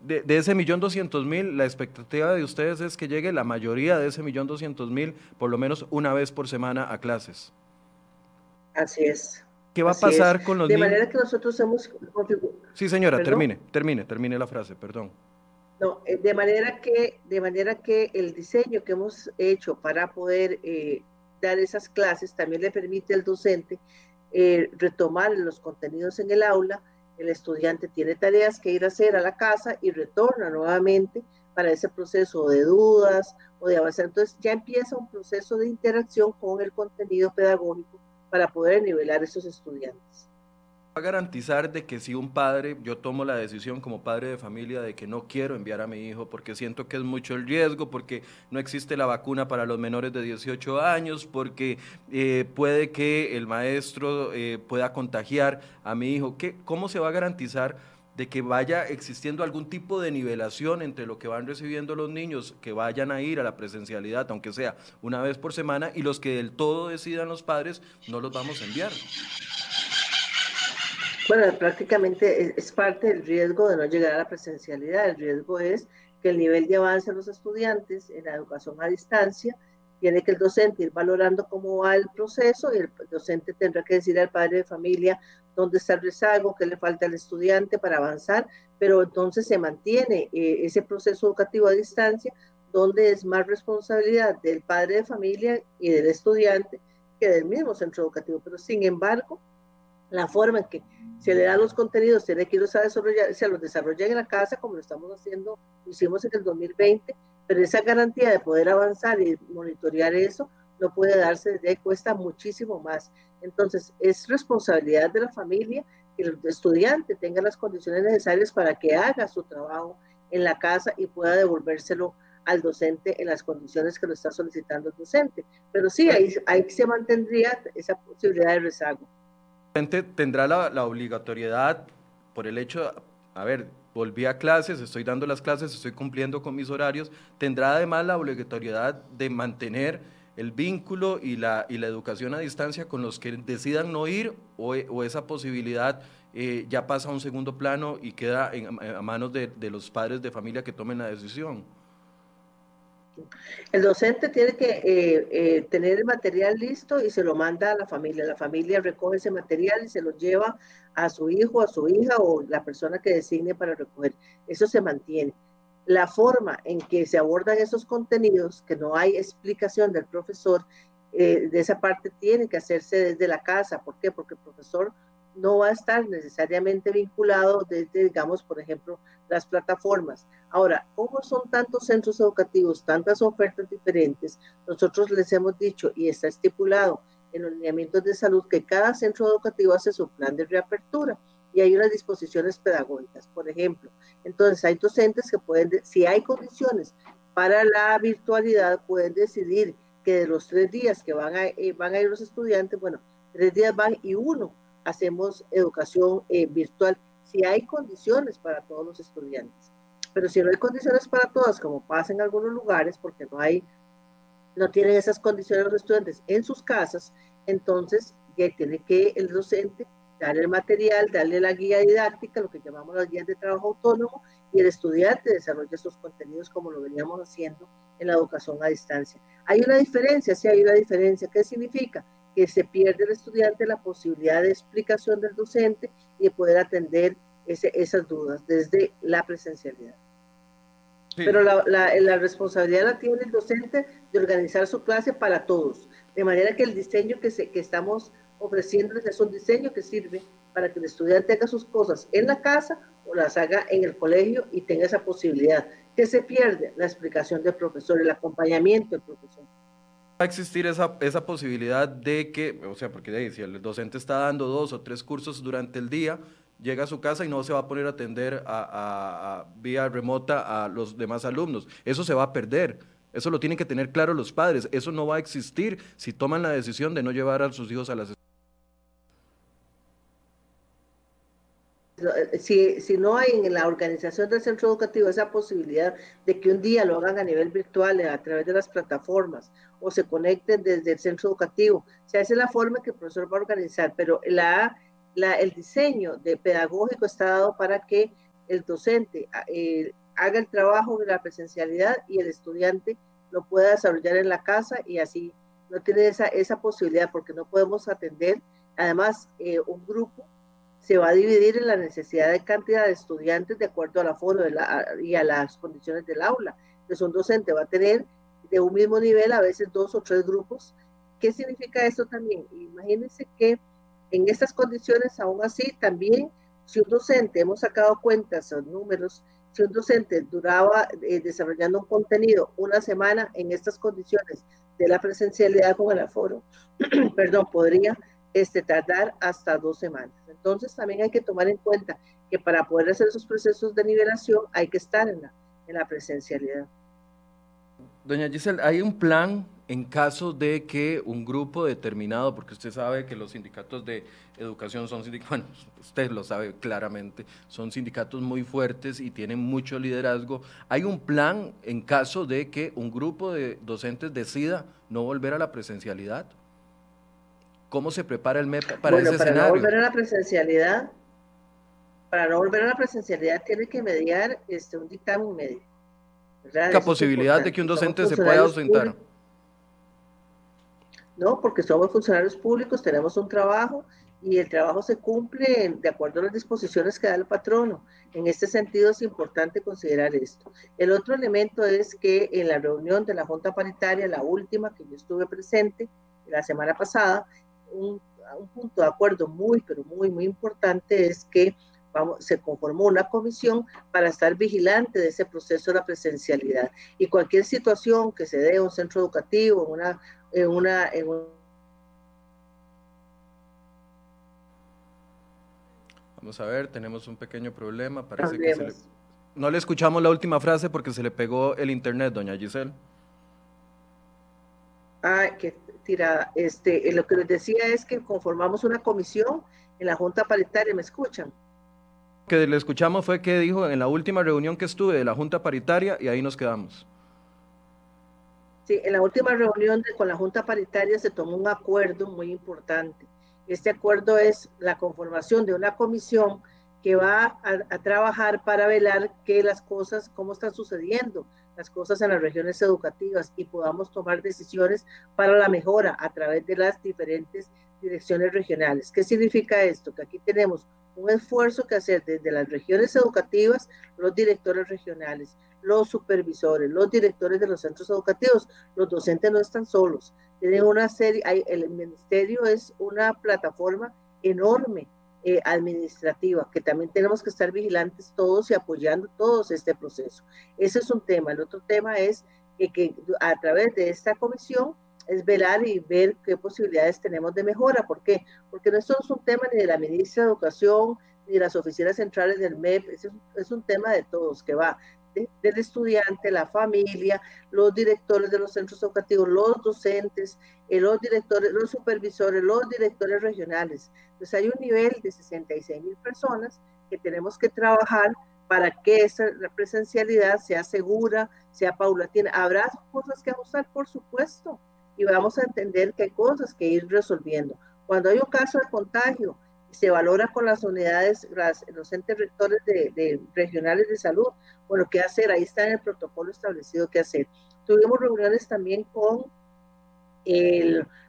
A: De, de, ese millón doscientos mil, la expectativa de ustedes es que llegue la mayoría de ese millón doscientos mil, por lo menos una vez por semana a clases.
B: Así es.
A: ¿Qué va a pasar con los
B: niños? De manera que nosotros hemos
A: Sí, señora, termine, termine, termine la frase, perdón.
B: No, eh, de manera que, de manera que el diseño que hemos hecho para poder eh, dar esas clases también le permite al docente eh, retomar los contenidos en el aula. El estudiante tiene tareas que ir a hacer a la casa y retorna nuevamente para ese proceso de dudas o de avanzar. Entonces ya empieza un proceso de interacción con el contenido pedagógico para poder nivelar esos estudiantes.
A: Va a garantizar de que si un padre, yo tomo la decisión como padre de familia de que no quiero enviar a mi hijo porque siento que es mucho el riesgo, porque no existe la vacuna para los menores de 18 años, porque eh, puede que el maestro eh, pueda contagiar a mi hijo. ¿Qué, ¿Cómo se va a garantizar? De que vaya existiendo algún tipo de nivelación entre lo que van recibiendo los niños que vayan a ir a la presencialidad, aunque sea una vez por semana, y los que del todo decidan los padres, no los vamos a enviar.
B: Bueno, prácticamente es parte del riesgo de no llegar a la presencialidad. El riesgo es que el nivel de avance de los estudiantes en la educación a distancia tiene que el docente ir valorando cómo va el proceso y el docente tendrá que decir al padre de familia dónde está el rezago, qué le falta al estudiante para avanzar, pero entonces se mantiene eh, ese proceso educativo a distancia donde es más responsabilidad del padre de familia y del estudiante que del mismo centro educativo. Pero sin embargo, la forma en que se le dan los contenidos tiene que irlos a desarrollar, se los desarrolla en la casa como lo estamos haciendo, lo hicimos en el 2020, pero esa garantía de poder avanzar y monitorear eso no puede darse, cuesta muchísimo más. Entonces, es responsabilidad de la familia que el estudiante tenga las condiciones necesarias para que haga su trabajo en la casa y pueda devolvérselo al docente en las condiciones que lo está solicitando el docente. Pero sí, ahí, ahí se mantendría esa posibilidad de rezago
A: tendrá la, obligatoriedad por el hecho, a ver, volví a clases, estoy dando las clases, estoy cumpliendo con mis horarios, tendrá además la obligatoriedad de mantener el vínculo y la, y la educación a distancia con los que decidan no ir o, esa posibilidad eh, ya pasa a un segundo plano y queda en, a manos de los padres de familia que tomen la decisión.
B: El docente tiene que eh, eh, tener el material listo y se lo manda a la familia. La familia recoge ese material y se lo lleva a su hijo, a su hija o la persona que designe para recoger. Eso se mantiene. La forma en que se abordan esos contenidos, que no hay explicación del profesor, eh, de esa parte tiene que hacerse desde la casa. ¿Por qué? Porque el profesor no va a estar necesariamente vinculado desde, digamos, por ejemplo, las plataformas. Ahora, como son tantos centros educativos, tantas ofertas diferentes, nosotros les hemos dicho y está estipulado en los lineamientos de salud que cada centro educativo hace su plan de reapertura y hay unas disposiciones pedagógicas, por ejemplo. Entonces, hay docentes que pueden, si hay condiciones para la virtualidad, pueden decidir que de los tres días que van a, eh, van a ir los estudiantes, bueno, tres días van y uno hacemos educación eh, virtual si hay condiciones para todos los estudiantes. Pero si no hay condiciones para todas, como pasa en algunos lugares, porque no hay, no tienen esas condiciones los estudiantes en sus casas, entonces ya tiene que el docente darle el material, darle la guía didáctica, lo que llamamos las guías de trabajo autónomo, y el estudiante desarrolla esos contenidos como lo veníamos haciendo en la educación a distancia. Hay una diferencia, sí hay una diferencia. ¿Qué significa? Que se pierde el estudiante la posibilidad de explicación del docente y de poder atender esas dudas desde la presencialidad. Pero la, la, responsabilidad la tiene el docente de organizar su clase para todos, de manera que el diseño que, se, que estamos ofreciéndoles es un diseño que sirve para que el estudiante haga sus cosas en la casa o las haga en el colegio y tenga esa posibilidad. que se pierde? La explicación del profesor, el acompañamiento del profesor
A: a existir esa, esa posibilidad de que, o sea, porque si el docente está dando dos o tres cursos durante el día, llega a su casa y no se va a poner a atender a, vía remota a los demás alumnos. Eso se va a perder. Eso lo tienen que tener claro los padres. Eso no va a existir si toman la decisión de no llevar a sus hijos a las
B: si, si no hay en la organización del centro educativo esa posibilidad de que un día lo hagan a nivel virtual a través de las plataformas o se conecten desde el centro educativo, o sea, esa es la forma que el profesor va a organizar, pero la, la, el diseño de pedagógico está dado para que el docente eh, haga el trabajo de la presencialidad y el estudiante lo pueda desarrollar en la casa y así no tiene esa, esa posibilidad porque no podemos atender, además, eh, un grupo se va a dividir en la necesidad de cantidad de estudiantes de acuerdo al aforo y a las condiciones del aula. Entonces, un docente va a tener de un mismo nivel a veces dos o tres grupos. ¿Qué significa esto también? Imagínense que en estas condiciones, aún así, también, si un docente, hemos sacado cuentas o números, si un docente duraba eh, desarrollando un contenido una semana en estas condiciones de la presencialidad con el aforo, [CLEARS THROAT] perdón, podría este, tardar hasta dos semanas. Entonces también hay que tomar en cuenta que para poder hacer esos procesos de nivelación hay que estar en la, en la presencialidad.
A: Doña Giselle, ¿hay un plan en caso de que un grupo determinado, porque usted sabe que los sindicatos de educación son sindicatos, [LAUGHS] bueno, usted lo sabe claramente, son sindicatos muy fuertes y tienen mucho liderazgo, ¿hay un plan en caso de que un grupo de docentes decida no volver a la presencialidad? ¿Cómo se prepara el MEP para ese
B: para
A: escenario?
B: volver a la presencialidad, para no volver a la presencialidad tiene que mediar este, un dictamen médico.
A: La posibilidad de que un docente se pueda ausentar.
B: No, porque somos funcionarios públicos, tenemos un trabajo y el trabajo se cumple de acuerdo a las disposiciones que da el patrono. En este sentido es importante considerar esto. El otro elemento es que en la reunión de la Junta Paritaria, la última que yo estuve presente la semana pasada, un, un punto de acuerdo muy, pero muy, muy importante es que vamos, se conformó una comisión para estar vigilante de ese proceso de la presencialidad. Y cualquier situación que se dé en un centro educativo, en una... En una, en
A: Vamos a ver, tenemos un pequeño problema. Parece que se le... No le escuchamos la última frase porque se le pegó el internet, doña Giselle.
B: Ah, qué tirada. Este, eh, lo que les decía es que conformamos una comisión en la Junta Paritaria, ¿me escuchan?
A: Que le escuchamos fue que dijo en la última reunión que estuve de la Junta Paritaria y ahí nos quedamos.
B: Sí, en la última reunión con la Junta Paritaria se tomó un acuerdo muy importante este acuerdo es la conformación de una comisión que va a, trabajar para velar que las cosas, cómo están sucediendo las cosas en las regiones educativas y podamos tomar decisiones para la mejora a través de las diferentes direcciones regionales. ¿Qué significa esto? Que aquí tenemos un esfuerzo que hacer desde las regiones educativas, los directores regionales, los supervisores, los directores de los centros educativos. Los docentes no están solos. Tienen una serie, el ministerio es una plataforma enorme eh, administrativa que también tenemos que estar vigilantes todos y apoyando todos este proceso. Ese es un tema. El otro tema es que a través de esta comisión es velar y ver qué posibilidades tenemos de mejora. ¿Por qué? Porque no es un tema ni de la ministra de Educación, ni de las oficinas centrales del MEP, es, es un tema de todos, que va del estudiante, la familia, los directores de los centros educativos, los docentes, eh, los directores, los supervisores, los directores regionales. Entonces hay un nivel de 66 mil personas que tenemos que trabajar para que esa presencialidad sea segura, sea paulatina. Habrá cosas que ajustar, por supuesto, y vamos a entender que hay cosas que ir resolviendo. Cuando hay un caso de contagio, se valora con las unidades, los entes rectores de, regionales de salud, bueno, qué hacer, ahí está en el protocolo establecido qué hacer. Tuvimos reuniones también con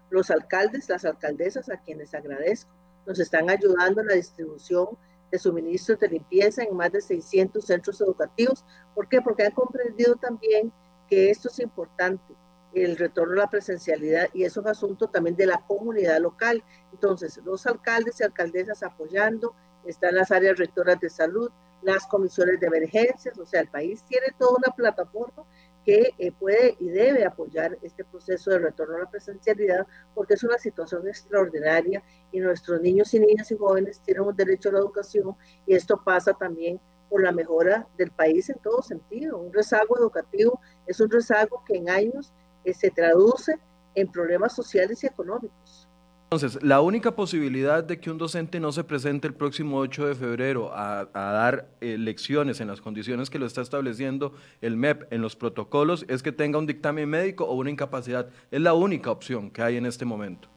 B: los alcaldes, las alcaldesas, a quienes agradezco, nos están ayudando en la distribución de suministros de limpieza en más de 600 centros educativos. ¿Por qué? Porque han comprendido también que esto es importante el retorno a la presencialidad y es un asunto también de la comunidad local. Entonces, los alcaldes y alcaldesas apoyando, están las áreas rectoras de salud, las comisiones de emergencias, o sea, el país tiene toda una plataforma que eh, puede y debe apoyar este proceso de retorno a la presencialidad porque es una situación extraordinaria y nuestros niños y niñas y jóvenes tienen un derecho a la educación y esto pasa también por la mejora del país en todo sentido. Un rezago educativo es un rezago que en años que se traduce en problemas sociales y económicos.
A: Entonces, la única posibilidad de que un docente no se presente el próximo 8 de febrero a, dar eh, lecciones en las condiciones que lo está estableciendo el MEP en los protocolos es que tenga un dictamen médico o una incapacidad. Es la única opción que hay en este momento.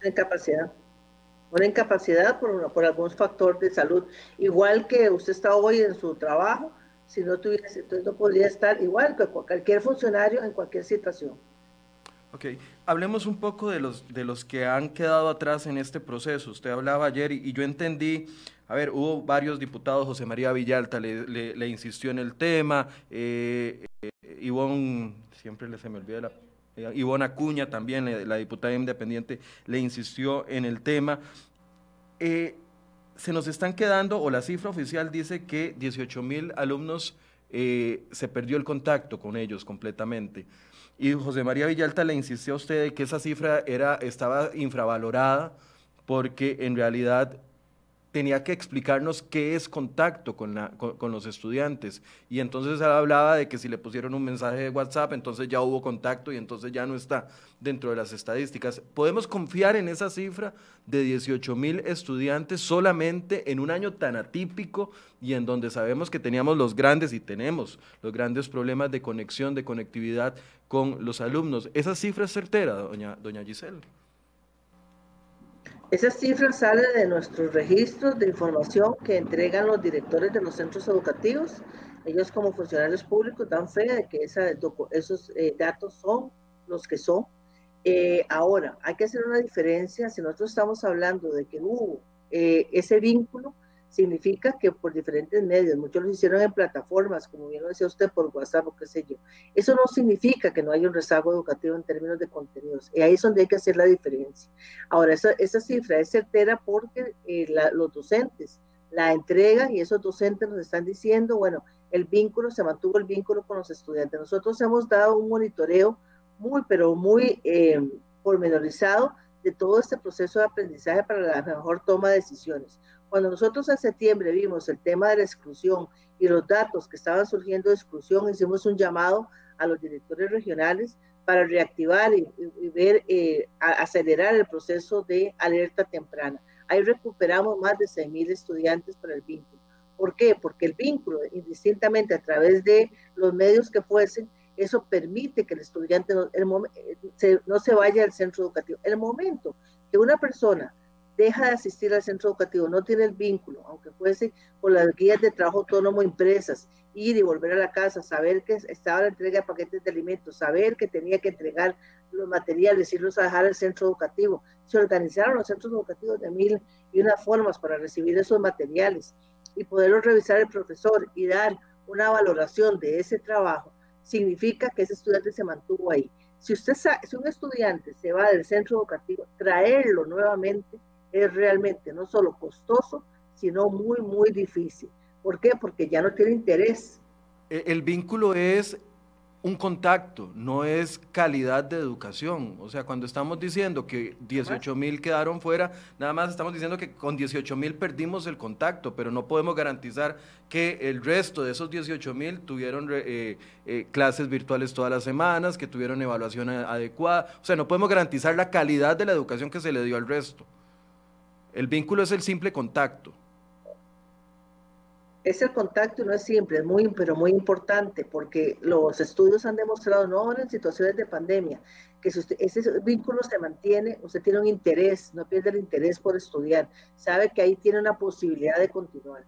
B: Una incapacidad. Una incapacidad por, por algún factor de salud. Igual que usted está hoy en su trabajo, si no tuviese, entonces no podría estar igual que cualquier funcionario en cualquier situación.
A: Ok, hablemos un poco de los, de los que han quedado atrás en este proceso. Usted hablaba ayer y, yo entendí, a ver, hubo varios diputados, José María Villalta le, insistió en el tema, eh, eh, Ivonne, siempre se me olvida la... Eh, Acuña también, la diputada independiente, le insistió en el tema. se nos están quedando, o la cifra oficial dice que 18 mil alumnos se perdió el contacto con ellos completamente. Y José María Villalta le insistió a usted de que esa cifra era, estaba infravalorada porque en realidad tenía que explicarnos qué es contacto con, los estudiantes. Y entonces él hablaba de que si le pusieron un mensaje de WhatsApp, entonces ya hubo contacto y entonces ya no está dentro de las estadísticas. ¿Podemos confiar en esa cifra de 18 mil estudiantes solamente en un año tan atípico y en donde sabemos que teníamos los grandes y tenemos los grandes problemas de conexión, de conectividad con los alumnos? ¿Esa cifra es certera, doña, doña Giselle?
B: Esas cifras salen de nuestros registros de información que entregan los directores de los centros educativos. Ellos como funcionarios públicos dan fe de que esos eh, datos son los que son. Eh, ahora, hay que hacer una diferencia. Si nosotros estamos hablando de que hubo eh, ese vínculo, significa que por diferentes medios, muchos lo hicieron en plataformas, como bien lo decía usted, por WhatsApp o qué sé yo. Eso no significa que no haya un rezago educativo en términos de contenidos. Y ahí es donde hay que hacer la diferencia. Ahora, esa, esa cifra es certera porque eh, los docentes la entregan y esos docentes nos están diciendo, bueno, el vínculo, se mantuvo el vínculo con los estudiantes. Nosotros hemos dado un monitoreo muy, pero muy eh, pormenorizado de todo este proceso de aprendizaje para la mejor toma de decisiones. Cuando nosotros en septiembre vimos el tema de la exclusión y los datos que estaban surgiendo de exclusión, hicimos un llamado a los directores regionales para reactivar y, ver, eh, acelerar el proceso de alerta temprana. Ahí recuperamos más de 6.000 estudiantes para el vínculo. ¿Por qué? Porque el vínculo, indistintamente a través de los medios que fuesen, eso permite que el estudiante no, se, no se vaya al centro educativo. El momento que una persona deja de asistir al centro educativo, no tiene el vínculo, aunque fuese con las guías de trabajo autónomo impresas, ir y volver a la casa, saber que estaba la entrega de paquetes de alimentos, saber que tenía que entregar los materiales, irlos a dejar al centro educativo. Se organizaron los centros educativos de mil y unas formas para recibir esos materiales y poderlos revisar el profesor y dar una valoración de ese trabajo, significa que ese estudiante se mantuvo ahí. Si usted si un estudiante se va del centro educativo, traerlo nuevamente es realmente no solo costoso, sino muy, muy difícil. ¿Por qué? Porque ya no tiene interés.
A: E, el vínculo es un contacto, no es calidad de educación. O sea, cuando estamos diciendo que 18 mil quedaron fuera, nada más estamos diciendo que con 18 mil perdimos el contacto, pero no podemos garantizar que el resto de esos 18 mil tuvieron eh, eh, clases virtuales todas las semanas, que tuvieron evaluación adecuada. O sea, no podemos garantizar la calidad de la educación que se le dio al resto. El vínculo es el simple contacto.
B: Es el contacto y no es simple, es muy, pero muy importante, porque los estudios han demostrado, no ahora en situaciones de pandemia, que ese vínculo se mantiene, usted tiene un interés, no pierde el interés por estudiar, sabe que ahí tiene una posibilidad de continuar.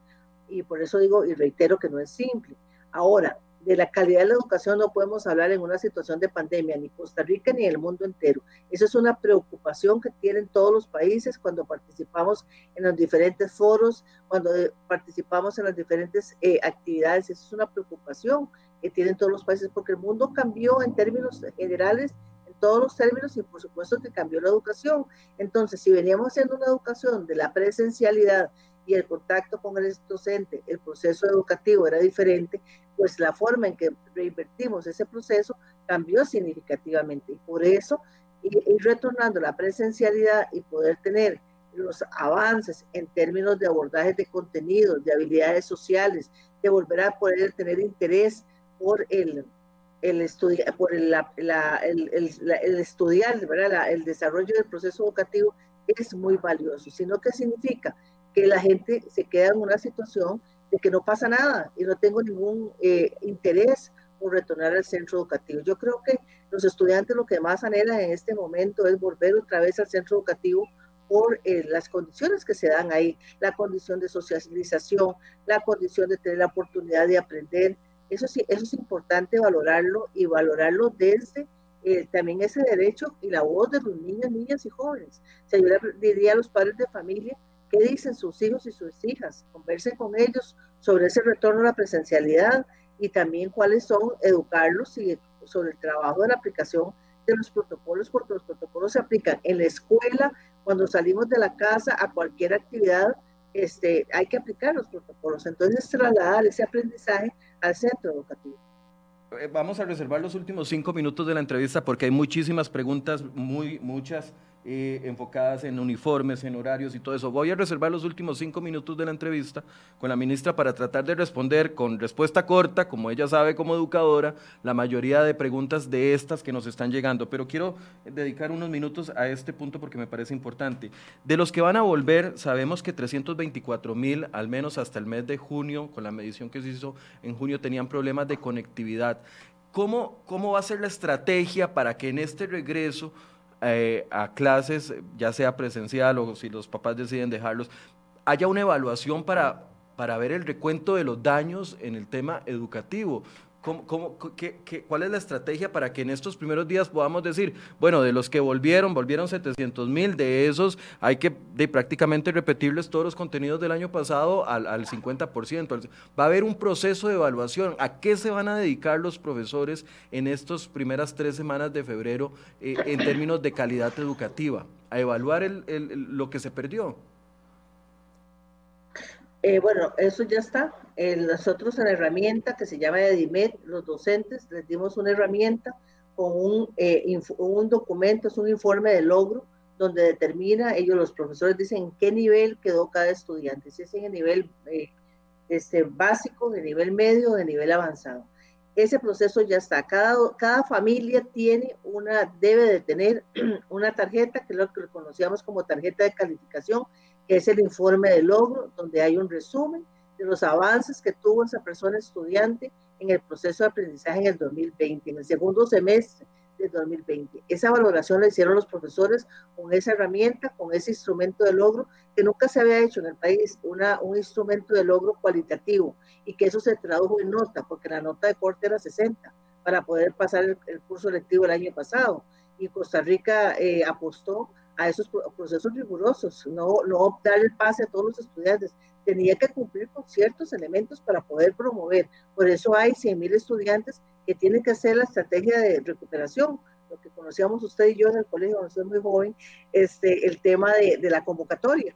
B: Y por eso digo y reitero que no es simple. Ahora, de la calidad de la educación no podemos hablar en una situación de pandemia, ni Costa Rica ni el mundo entero. Eso es una preocupación que tienen todos los países cuando participamos en los diferentes foros, cuando eh, participamos en las diferentes eh, actividades. Eso es una preocupación que tienen todos los países porque el mundo cambió en términos generales en todos los términos y por supuesto que cambió la educación. Entonces, si veníamos haciendo una educación de la presencialidad y el contacto con el docente, el proceso educativo era diferente, pues la forma en que reinvertimos ese proceso cambió significativamente. Y por eso, ir, retornando la presencialidad y poder tener los avances en términos de abordajes de contenidos, de habilidades sociales, de volver a poder tener interés por el, el, estudiar, por el, el, el, estudiar, ¿verdad? el desarrollo del proceso educativo es muy valioso, sino que significa que la gente se queda en una situación de que no pasa nada y no tengo ningún eh, interés por retornar al centro educativo. Yo creo que los estudiantes lo que más anhelan en este momento es volver otra vez al centro educativo por eh, las condiciones que se dan ahí, la condición de socialización, la condición de tener la oportunidad de aprender. Eso sí, eso es importante valorarlo y valorarlo desde eh, también ese derecho y la voz de los niños, niñas y jóvenes. O sea, a los padres de familia qué dicen sus hijos y sus hijas, conversen con ellos sobre ese retorno a la presencialidad y también cuáles son, educarlos y sobre el trabajo de la aplicación de los protocolos, porque los protocolos se aplican en la escuela, cuando salimos de la casa a cualquier actividad, este, hay que aplicar los protocolos. Entonces, trasladar ese aprendizaje al centro educativo.
A: Eh, vamos a reservar los últimos cinco minutos de la entrevista porque hay muchísimas preguntas, muy, muchas enfocadas en uniformes, en horarios y todo eso. Voy a reservar los últimos cinco minutos de la entrevista con la ministra para tratar de responder con respuesta corta, como ella sabe como educadora, la mayoría de preguntas de estas que nos están llegando. Pero quiero dedicar unos minutos a este punto porque me parece importante. De los que van a volver, sabemos que 324 mil, al menos hasta el mes de junio, con la medición que se hizo en junio, tenían problemas de conectividad. ¿Cómo, ¿Cómo va a ser la estrategia para que en este regreso eh, a clases, ya sea presencial o si los papás deciden dejarlos, haya una evaluación para, para ver el recuento de los daños en el tema educativo. ¿Cómo, qué, cuál es la estrategia para que en estos primeros días podamos decir, bueno, de los que volvieron, volvieron 700 mil, de esos hay que de prácticamente repetirles todos los contenidos del año pasado al, al 50%? Va a haber un proceso de evaluación. ¿A qué se van a dedicar los profesores en estas primeras tres semanas de febrero eh, en términos de calidad educativa? ¿A evaluar lo que se perdió?
B: Eh, bueno, eso ya está. nosotros en la herramienta que se llama EDIMED, los docentes les dimos una herramienta con un, eh, un documento, es un informe de logro, donde determina, ellos los profesores dicen en qué nivel quedó cada estudiante, si es en el nivel eh, este, básico, de nivel medio de nivel avanzado. Ese proceso ya está. Cada, cada familia tiene una, debe de tener [CLEARS THROAT] una tarjeta, que es lo que conocíamos como tarjeta de calificación, que es el informe de logro, donde hay un resumen de los avances que tuvo esa persona estudiante en el proceso de aprendizaje en el 2020, en el segundo semestre del 2020. Esa valoración la hicieron los profesores con esa herramienta, con ese instrumento de logro, que nunca se había hecho en el país, una, un instrumento de logro cualitativo, y que eso se tradujo en nota, porque la nota de corte era 60 para poder pasar el, curso lectivo el año pasado. Y Costa Rica eh, apostó a esos procesos rigurosos, no, no dar el pase a todos los estudiantes. Tenía que cumplir con ciertos elementos para poder promover. Por eso hay 100.000 estudiantes que tienen que hacer la estrategia de recuperación, lo que conocíamos usted y yo en el colegio cuando soy muy joven, este, el tema de, de la convocatoria,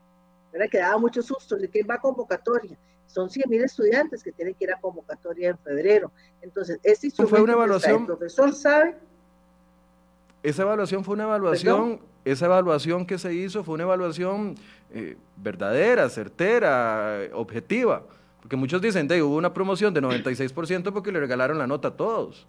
B: ¿verdad? que daba mucho susto, de que va a convocatoria. Son 100.000 estudiantes que tienen que ir a convocatoria en febrero. Entonces, este
A: instrumento fue una evaluación.
B: el profesor sabe.
A: Esa evaluación fue una evaluación esa evaluación que se hizo fue una evaluación eh, verdadera, certera, objetiva. Porque muchos dicen, de, hubo una promoción de 96% porque le regalaron la nota a todos.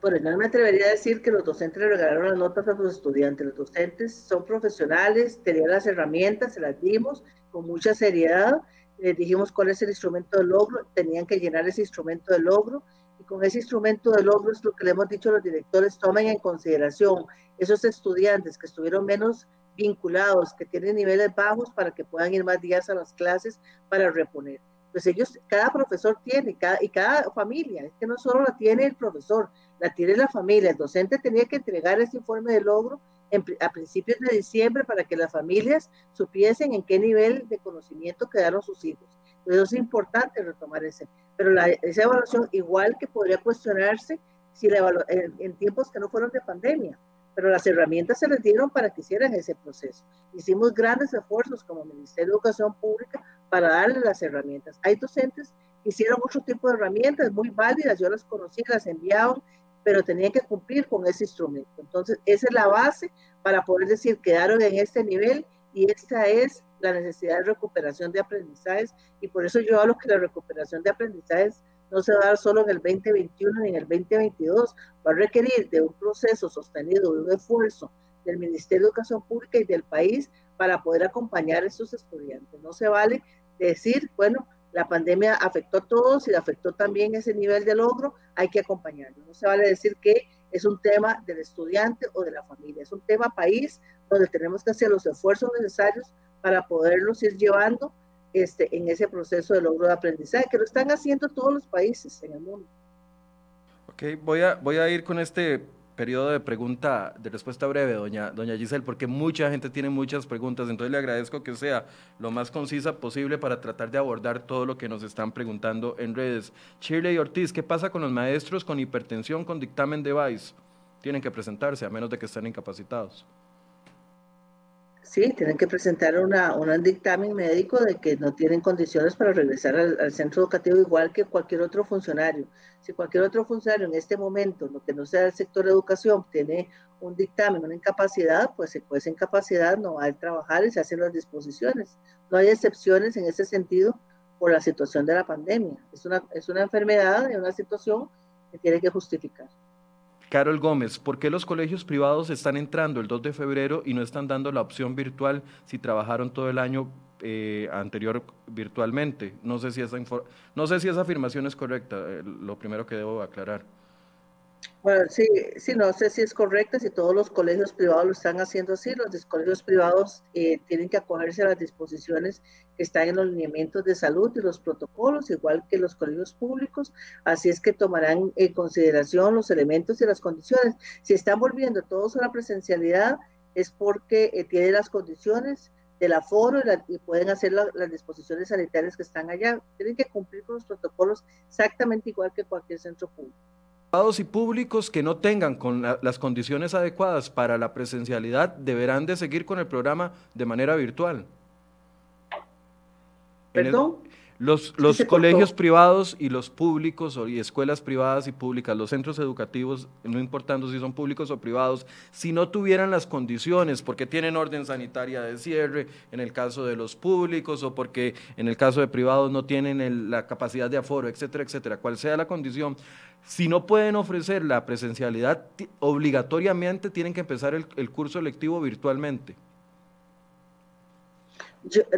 B: Bueno, yo no me atrevería a decir que los docentes le regalaron las notas a los estudiantes. Los docentes son profesionales, tenían las herramientas, se las dimos con mucha seriedad. Les dijimos cuál es el instrumento de logro, tenían que llenar ese instrumento de logro y con ese instrumento de logro es lo que le hemos dicho a los directores, tomen en consideración esos estudiantes que estuvieron menos vinculados, que tienen niveles bajos para que puedan ir más días a las clases para reponer. Pues ellos, cada profesor tiene, cada, y cada familia, es que no solo la tiene el profesor, la tiene la familia. El docente tenía que entregar ese informe de logro a principios de diciembre para que las familias supiesen en qué nivel de conocimiento quedaron sus hijos. Eso es importante retomar ese. Pero la, esa evaluación, igual que podría cuestionarse si la en, tiempos que no fueron de pandemia, pero las herramientas se les dieron para que hicieran ese proceso. Hicimos grandes esfuerzos como Ministerio de Educación Pública para darle las herramientas. Hay docentes que hicieron otro tipo de herramientas muy válidas, yo las conocí, las enviaban, pero tenían que cumplir con ese instrumento. Entonces, esa es la base para poder decir, quedaron en este nivel y esta es la necesidad de recuperación de aprendizajes y por eso yo hablo que la recuperación de aprendizajes no se va a dar solo en el 2021 ni en el 2022, va a requerir de un proceso sostenido, de un esfuerzo del Ministerio de Educación Pública y del país para poder acompañar a estos estudiantes. No se vale decir, bueno, la pandemia afectó a todos y afectó también ese nivel de logro, hay que acompañarlo. No se vale decir que es un tema del estudiante o de la familia, es un tema país donde tenemos que hacer los esfuerzos necesarios para poderlos ir llevando este, en ese proceso de logro de aprendizaje, que lo están haciendo todos los países en el mundo.
A: Ok, voy a, voy a ir con este periodo de pregunta, de respuesta breve, doña, doña Giselle, porque mucha gente tiene muchas preguntas, entonces le agradezco que sea lo más concisa posible para tratar de abordar todo lo que nos están preguntando en redes. Shirley Ortiz, ¿qué pasa con los maestros con hipertensión con dictamen de VICE? Tienen que presentarse, a menos de que estén incapacitados.
B: Sí, tienen que presentar una, un dictamen médico de que no tienen condiciones para regresar al, centro educativo igual que cualquier otro funcionario. Si cualquier otro funcionario en este momento, lo que no sea el sector de educación, tiene un dictamen, una incapacidad, pues se puede esa incapacidad no va a trabajar y se hacen las disposiciones. No hay excepciones en ese sentido por la situación de la pandemia. Es una, es una enfermedad, es una situación que tiene que justificar.
A: Carol Gómez, ¿por qué los colegios privados están entrando el 2 de febrero y no están dando la opción virtual si trabajaron todo el año eh, anterior virtualmente? No sé, si esa no sé si esa afirmación es correcta, eh, lo primero que debo aclarar.
B: Bueno, sí, sí, no sé si es correcto, si todos los colegios privados lo están haciendo así, los colegios privados eh, tienen que acogerse a las disposiciones que están en los lineamientos de salud y los protocolos, igual que los colegios públicos, así es que tomarán en consideración los elementos y las condiciones. Si están volviendo todos a la presencialidad, es porque eh, tienen las condiciones del aforo y, y pueden hacer las disposiciones sanitarias que están allá. Tienen que cumplir con los protocolos exactamente igual que cualquier centro público
A: y públicos que no tengan con las condiciones adecuadas para la presencialidad deberán de seguir con el programa de manera virtual.
B: ¿Perdón?
A: Los, los colegios privados y los públicos y escuelas privadas y públicas, los centros educativos, no importando si son públicos o privados, si no tuvieran las condiciones, porque tienen orden sanitaria de cierre en el caso de los públicos o porque en el caso de privados no tienen la capacidad de aforo, etcétera, etcétera, cual sea la condición, si no pueden ofrecer la presencialidad, obligatoriamente tienen que empezar el, curso lectivo virtualmente.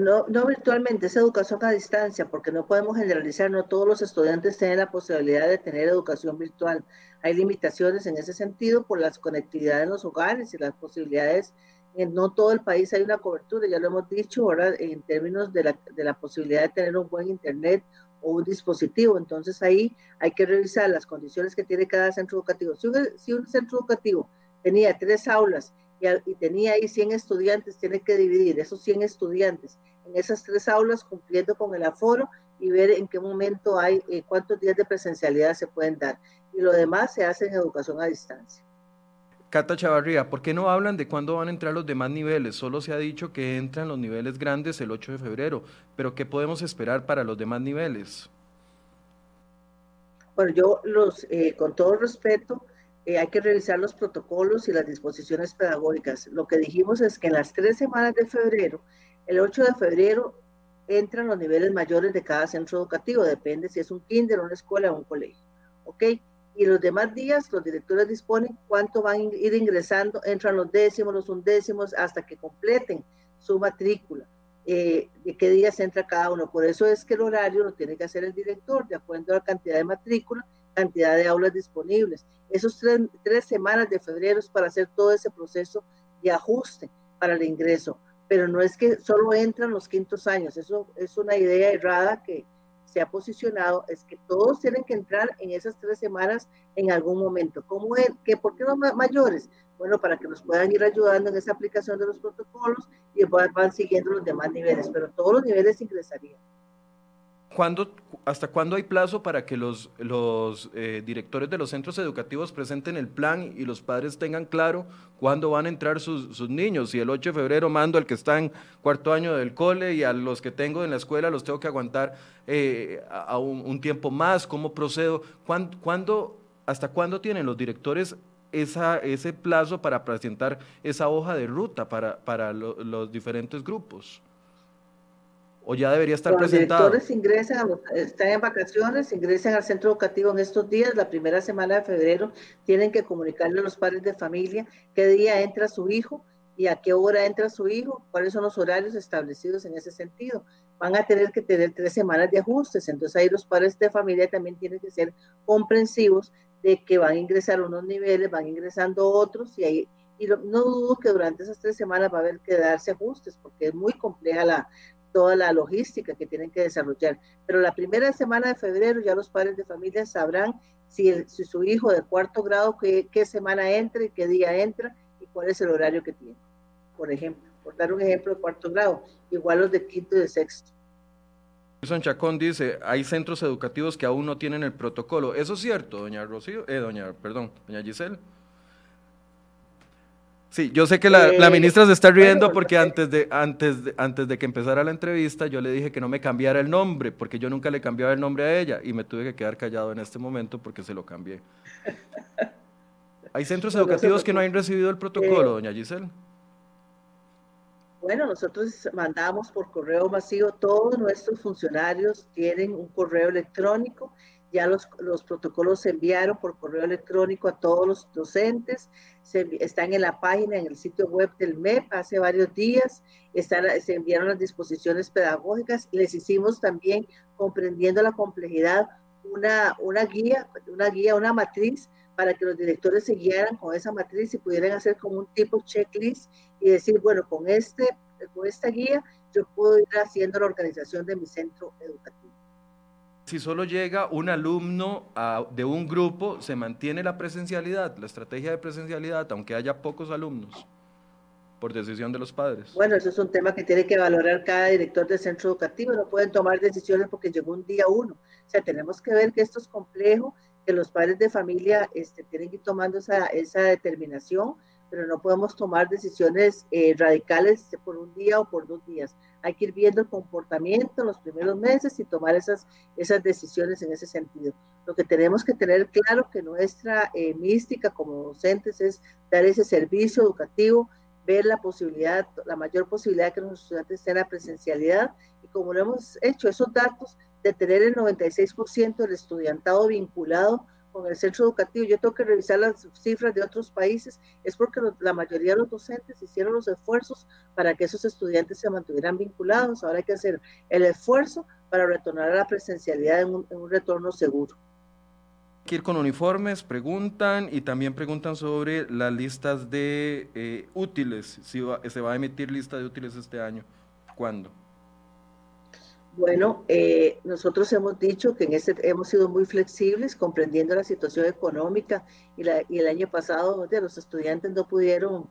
B: No, no virtualmente, es educación a distancia, porque no podemos generalizar, no todos los estudiantes tienen la posibilidad de tener educación virtual. Hay limitaciones en ese sentido por las conectividades en los hogares y las posibilidades. En no todo el país hay una cobertura, ya lo hemos dicho, ahora en términos de la, de la posibilidad de tener un buen internet o un dispositivo. Entonces ahí hay que revisar las condiciones que tiene cada centro educativo. Si un, centro educativo tenía tres aulas y, tenía ahí 100 estudiantes, tiene que dividir esos 100 estudiantes en esas tres aulas cumpliendo con el aforo y ver en qué momento hay, eh, cuántos días de presencialidad se pueden dar. Y lo demás se hace en educación a distancia.
A: Cata Chavarría, ¿por qué no hablan de cuándo van a entrar los demás niveles? Solo se ha dicho que entran los niveles grandes el 8 de febrero, pero ¿qué podemos esperar para los demás niveles?
B: Bueno, yo los, eh, con todo respeto, eh, hay que revisar los protocolos y las disposiciones pedagógicas. Lo que dijimos es que en las tres semanas de febrero, el 8 de febrero, entran los niveles mayores de cada centro educativo, depende si es un kinder, una escuela o un colegio. ¿Ok? y los demás días los directores disponen cuánto van a ir ingresando, entran los décimos, los undécimos, hasta que completen su matrícula, eh, de qué días entra cada uno. Por eso es que el horario lo tiene que hacer el director, de acuerdo a la cantidad de matrícula, cantidad de aulas disponibles. Esos tres, tres semanas de febrero es para hacer todo ese proceso de ajuste para el ingreso. Pero no es que solo entran los quintos años, eso es una idea errada que, se ha posicionado es que todos tienen que entrar en esas tres semanas en algún momento. ¿Cómo es? ¿Que ¿Por qué los mayores? Bueno, para que nos puedan ir ayudando en esa aplicación de los protocolos y van siguiendo los demás niveles, pero todos los niveles ingresarían.
A: ¿Hasta cuándo hay plazo para que los, los eh, directores de los centros educativos presenten el plan y los padres tengan claro cuándo van a entrar sus, sus niños? Si el 8 de febrero mando al que está en cuarto año del cole y a los que tengo en la escuela los tengo que aguantar eh, a, un, tiempo más, ¿cómo procedo? ¿Cuándo, hasta cuándo tienen los directores esa, ese plazo para presentar esa hoja de ruta para, para los diferentes grupos? O ya debería estar Los presentado?
B: Los directores ingresan, están en vacaciones, ingresan al centro educativo en estos días, la primera semana de febrero, tienen que comunicarle a los padres de familia qué día entra su hijo y a qué hora entra su hijo, cuáles son los horarios establecidos en ese sentido. Van a tener que tener tres semanas de ajustes, entonces ahí los padres de familia también tienen que ser comprensivos de que van a ingresar unos niveles, van ingresando otros y ahí y no dudo que durante esas tres semanas va a haber que darse ajustes porque es muy compleja la, toda la logística que tienen que desarrollar. Pero la primera semana de febrero ya los padres de familia sabrán si, su hijo de cuarto grado, qué, qué semana entra y qué día entra y cuál es el horario que tiene, por ejemplo. Por dar un ejemplo de cuarto grado, igual los de quinto y de sexto.
A: Wilson Chacón dice, hay centros educativos que aún no tienen el protocolo. ¿Eso es cierto, doña? Eh, doña, perdón, doña Giselle. Sí, yo sé que la, eh, ministra se está riendo porque antes de, antes, de, antes de que empezara la entrevista yo le dije que no me cambiara el nombre, porque yo nunca le cambiaba el nombre a ella y me tuve que quedar callado en este momento porque se lo cambié. ¿Hay centros [LAUGHS] educativos que no han recibido el protocolo, doña Giselle?
B: Bueno, nosotros mandamos por correo masivo, todos nuestros funcionarios tienen un correo electrónico ya los, los, protocolos se enviaron por correo electrónico a todos los docentes, se, están en la página, en el sitio web del MEP hace varios días, están, se enviaron las disposiciones pedagógicas, les hicimos también, comprendiendo la complejidad, una, una guía, una guía, una matriz para que los directores se guiaran con esa matriz y pudieran hacer como un tipo checklist y decir, bueno, con, este, con esta guía yo puedo ir haciendo la organización de mi centro educativo.
A: Si solo llega un alumno de un grupo, ¿se mantiene la presencialidad, la estrategia de presencialidad, aunque haya pocos alumnos? por decisión de los padres?
B: Bueno, eso es un tema que tiene que valorar cada director del centro educativo. No pueden tomar decisiones porque llegó un día uno. O sea, tenemos que ver que esto es complejo, que los padres de familia este, tienen que ir tomando esa, esa determinación, pero no podemos tomar decisiones eh, radicales por un día o por dos días. Hay que ir viendo el comportamiento en los primeros meses y tomar esas, esas decisiones en ese sentido. Lo que tenemos que tener claro que nuestra eh, mística como docentes es dar ese servicio educativo ver la posibilidad, la mayor posibilidad de que los estudiantes estén a presencialidad y como lo hemos hecho, esos datos de tener el 96% del estudiantado vinculado con el centro educativo. Yo tengo que revisar las cifras de otros países, es porque la mayoría de los docentes hicieron los esfuerzos para que esos estudiantes se mantuvieran vinculados. Ahora hay que hacer el esfuerzo para retornar a la presencialidad en un retorno seguro
A: ir con uniformes, preguntan y también preguntan sobre las listas de eh, útiles, si se va a emitir lista de útiles este año, ¿cuándo?
B: Bueno, eh, nosotros hemos dicho que en este hemos sido muy flexibles, comprendiendo la situación económica y, el año pasado de los estudiantes no pudieron,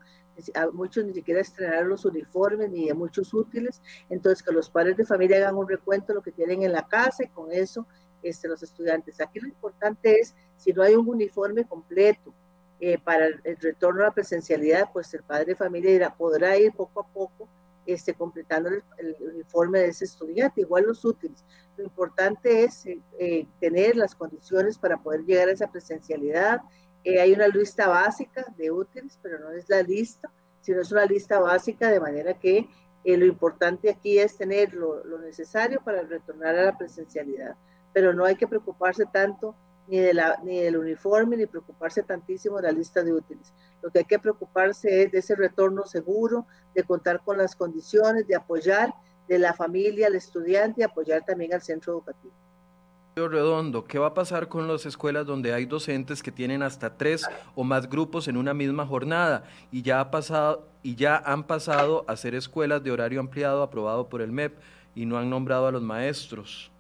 B: muchos ni siquiera estrenar los uniformes ni de muchos útiles, entonces que los padres de familia hagan un recuento de lo que tienen en la casa y con eso este, los estudiantes. Aquí lo importante es, si no hay un uniforme completo eh, para el, retorno a la presencialidad, pues el padre de familia podrá ir poco a poco este, completando el, uniforme de ese estudiante, igual los útiles. Lo importante es eh, eh, tener las condiciones para poder llegar a esa presencialidad. hay una lista básica de útiles, pero no es la lista, sino es una lista básica, de manera que lo importante aquí es tener lo, necesario para retornar a la presencialidad pero no hay que preocuparse tanto ni, de la, ni del uniforme, ni preocuparse tantísimo de la lista de útiles. Lo que hay que preocuparse es de ese retorno seguro, de contar con las condiciones, de apoyar de la familia al estudiante y apoyar también al centro educativo.
A: Redondo, ¿qué va a pasar con las escuelas donde hay docentes que tienen hasta tres o más grupos en una misma jornada y ya, ha pasado, y ya han pasado a ser escuelas de horario ampliado aprobado por el MEP y no han nombrado a los maestros?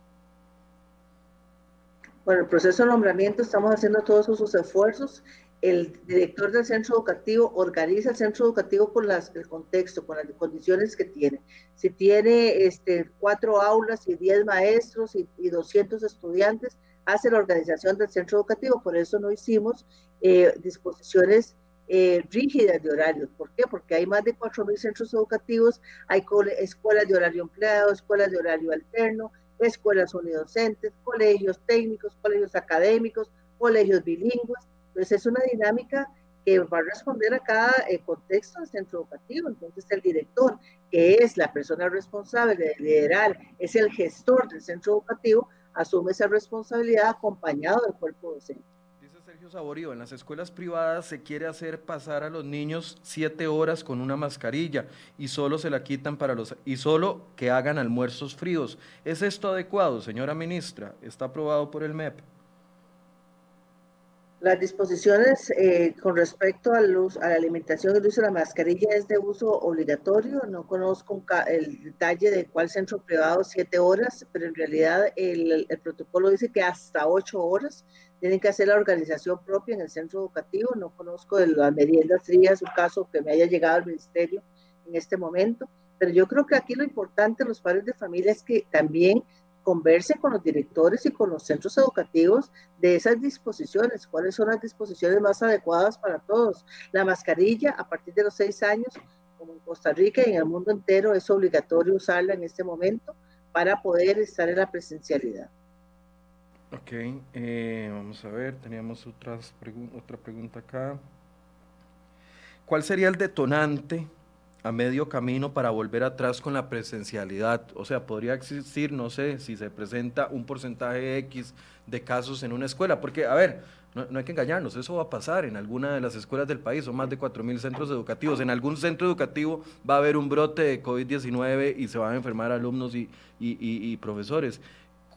B: Bueno, el proceso de nombramiento estamos haciendo todos esos esfuerzos. El director del centro educativo organiza el centro educativo con el contexto, con las condiciones que tiene. Si tiene este, cuatro aulas y diez maestros y, y 200 estudiantes, hace la organización del centro educativo. Por eso no hicimos eh, disposiciones eh, rígidas de horarios. ¿Por qué? Porque hay más de 4.000 centros educativos, hay escuelas de horario empleado, escuelas de horario alterno, escuelas unidocentes, colegios técnicos, colegios académicos, colegios bilingües. Entonces es una dinámica que va a responder a cada eh, contexto del centro educativo. Entonces el director, que es la persona responsable de liderar, es el gestor del centro educativo, asume esa responsabilidad acompañado del cuerpo docente.
A: Saborío, en las escuelas privadas se quiere hacer pasar a los niños siete horas con una mascarilla y solo se la quitan para los y solo que hagan almuerzos fríos. ¿Es esto adecuado, señora ministra? ¿Está aprobado por el MEP?
B: Las disposiciones eh, con respecto uso, a la alimentación y el uso de la mascarilla es de uso obligatorio. No conozco el detalle de cuál centro privado siete horas, pero en realidad el, el protocolo dice que hasta ocho horas tienen que hacer la organización propia en el centro educativo. No conozco de las meriendas frías, un caso que me haya llegado al ministerio en este momento, pero yo creo que aquí lo importante, los padres de familia, es que también converse con los directores y con los centros educativos de esas disposiciones, cuáles son las disposiciones más adecuadas para todos. La mascarilla a partir de los seis años, como en Costa Rica y en el mundo entero, es obligatorio usarla en este momento para poder estar en la presencialidad.
A: Ok, eh, vamos a ver, teníamos otras otra pregunta acá. ¿Cuál sería el detonante a medio camino para volver atrás con la presencialidad? O sea, podría existir, no sé, si se presenta un porcentaje X de casos en una escuela, porque, a ver, no, no hay que engañarnos, eso va a pasar en alguna de las escuelas del país, son más de 4.000 centros educativos. En algún centro educativo va a haber un brote de COVID-19 y se van a enfermar alumnos y, y, y, y profesores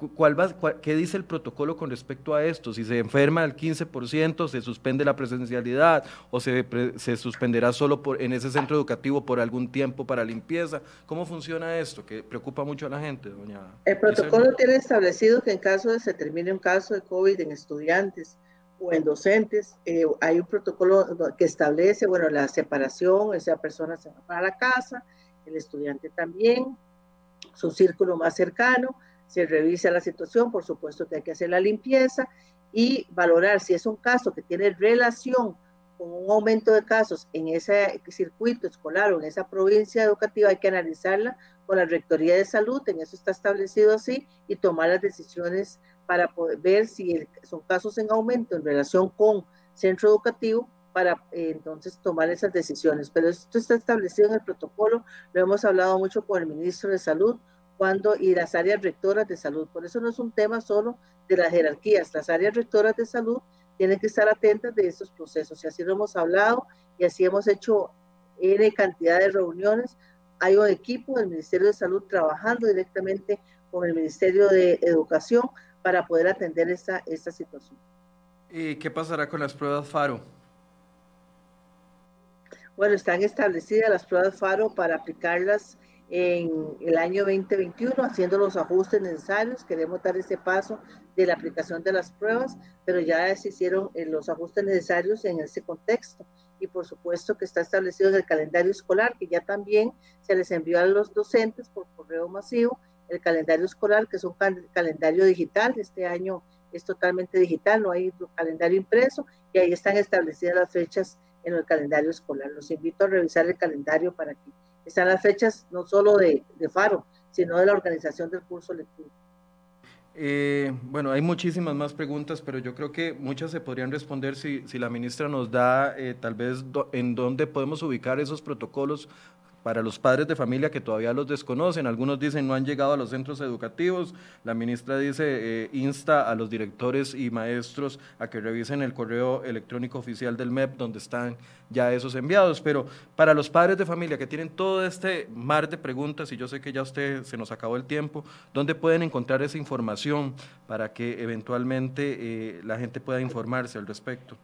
A: ¿Cuál va, ¿Qué dice el protocolo con respecto a esto? Si se enferma el 15%, se suspende la presencialidad o se, se suspenderá solo por, en ese centro educativo por algún tiempo para limpieza. ¿Cómo funciona esto? Que preocupa mucho a la gente, doña.
B: El protocolo tiene establecido que en caso de se termine un caso de COVID en estudiantes o en docentes, eh, hay un protocolo que establece, bueno, la separación, esa persona se va para la casa, el estudiante también, su círculo más cercano, se revisa la situación, por supuesto que hay que hacer la limpieza y valorar si es un caso que tiene relación con un aumento de casos en ese circuito escolar o en esa provincia educativa, hay que analizarla con la Rectoría de Salud, en eso está establecido así, y tomar las decisiones para poder ver si son casos en aumento en relación con centro educativo para eh, entonces tomar esas decisiones. Pero esto está establecido en el protocolo, lo hemos hablado mucho con el ministro de Salud, cuando y las áreas rectoras de salud. Por eso no es un tema solo de las jerarquías. Las áreas rectoras de salud tienen que estar atentas de estos procesos. Y así lo hemos hablado y así hemos hecho N cantidad de reuniones. Hay un equipo del Ministerio de Salud trabajando directamente con el Ministerio de Educación para poder atender esta, esta situación.
A: ¿Y qué pasará con las pruebas FARO?
B: Bueno, están establecidas las pruebas FARO para aplicarlas en el año 2021 haciendo los ajustes necesarios. Queremos dar ese paso de la aplicación de las pruebas, pero ya se hicieron eh, los ajustes necesarios en ese contexto. Y por supuesto que está establecido en el calendario escolar, que ya también se les envió a los docentes por correo masivo el calendario escolar, que es un calendario digital. Este año es totalmente digital, no hay calendario impreso y ahí están establecidas las fechas en el calendario escolar. Los invito a revisar el calendario para que están las fechas no solo de, FARO, sino de la organización del curso lectura.
A: Eh, bueno, hay muchísimas más preguntas, pero yo creo que muchas se podrían responder si, si la ministra nos da eh, tal vez en dónde podemos ubicar esos protocolos para los padres de familia que todavía los desconocen. Algunos dicen no han llegado a los centros educativos. La ministra dice eh, insta a los directores y maestros a que revisen el correo electrónico oficial del MEP donde están ya esos enviados. Pero para los padres de familia que tienen todo este mar de preguntas, y yo sé que ya usted se nos acabó el tiempo, ¿dónde pueden encontrar esa información para que eventualmente eh, la gente pueda informarse al respecto?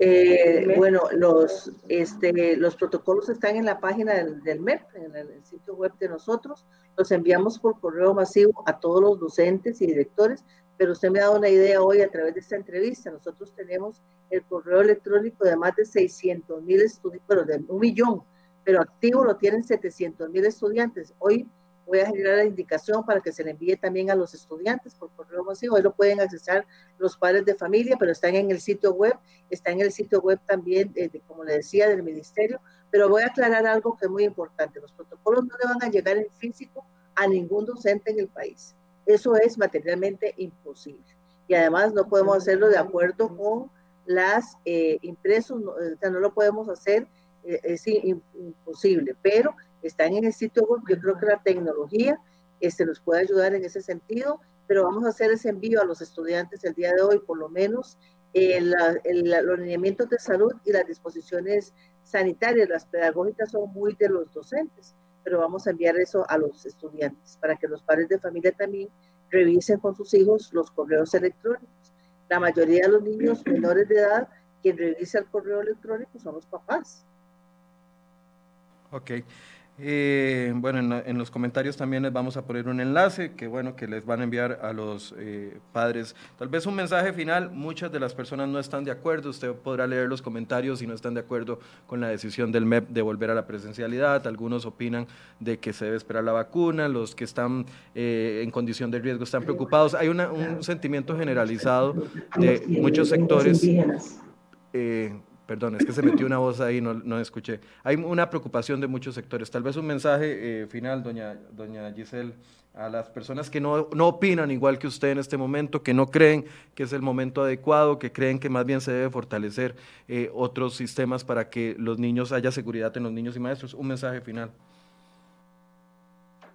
B: Eh, bueno, los, este, los protocolos están en la página del, MEP, en el, sitio web de nosotros. Los enviamos por correo masivo a todos los docentes y directores, pero usted me ha dado una idea hoy a través de esta entrevista. Nosotros tenemos el correo electrónico de más de 600 mil estudiantes, pero de un millón, pero activo lo tienen 700 mil estudiantes. Hoy voy a generar la indicación para que se le envíe también a los estudiantes por correo masivo. Hoy lo pueden accesar los padres de familia, pero están en el sitio web, está en el sitio web también, de, como le decía, del ministerio. Pero voy a aclarar algo que es muy importante. Los protocolos no le van a llegar en físico a ningún docente en el país. Eso es materialmente imposible. Y además no podemos hacerlo de acuerdo con las eh, impresos, no, o sea, no lo podemos hacer, eh, es imposible, pero están en el sitio web. Yo creo que la tecnología este, nos puede ayudar en ese sentido, pero vamos a hacer ese envío a los estudiantes el día de hoy, por lo menos el, los lineamientos de salud y las disposiciones sanitarias, las pedagógicas son muy de los docentes, pero vamos a enviar eso a los estudiantes para que los padres de familia también revisen con sus hijos los correos electrónicos. La mayoría de los niños menores de edad, quien revisa el correo electrónico son los papás.
A: Ok. Eh, bueno, en, los comentarios también les vamos a poner un enlace que bueno que les van a enviar a los eh, padres. Tal vez un mensaje final. Muchas de las personas no están de acuerdo. Usted podrá leer los comentarios si no están de acuerdo con la decisión del MEP de volver a la presencialidad. Algunos opinan de que se debe esperar la vacuna. Los que están eh, en condición de riesgo están preocupados. Hay un sentimiento generalizado de muchos sectores. Eh, Perdón, es que se metió una voz ahí, no, no escuché. Hay una preocupación de muchos sectores. Tal vez un mensaje eh, final, doña, doña Giselle, a las personas que no, no, opinan igual que usted en este momento, que no creen que es el momento adecuado, que creen que más bien se debe fortalecer eh, otros sistemas para que los niños haya seguridad en los niños y maestros. Un mensaje final.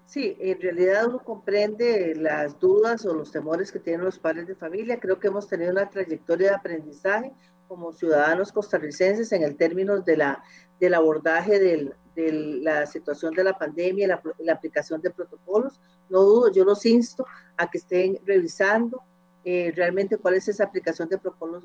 B: Sí, en realidad uno comprende las dudas o los temores que tienen los padres de familia. Creo que hemos tenido una trayectoria de aprendizaje como ciudadanos costarricenses en el términos de la, del abordaje del, de la situación de la pandemia, la, la aplicación de protocolos. No dudo, yo los insto a que estén revisando eh, realmente cuál es esa aplicación de protocolos,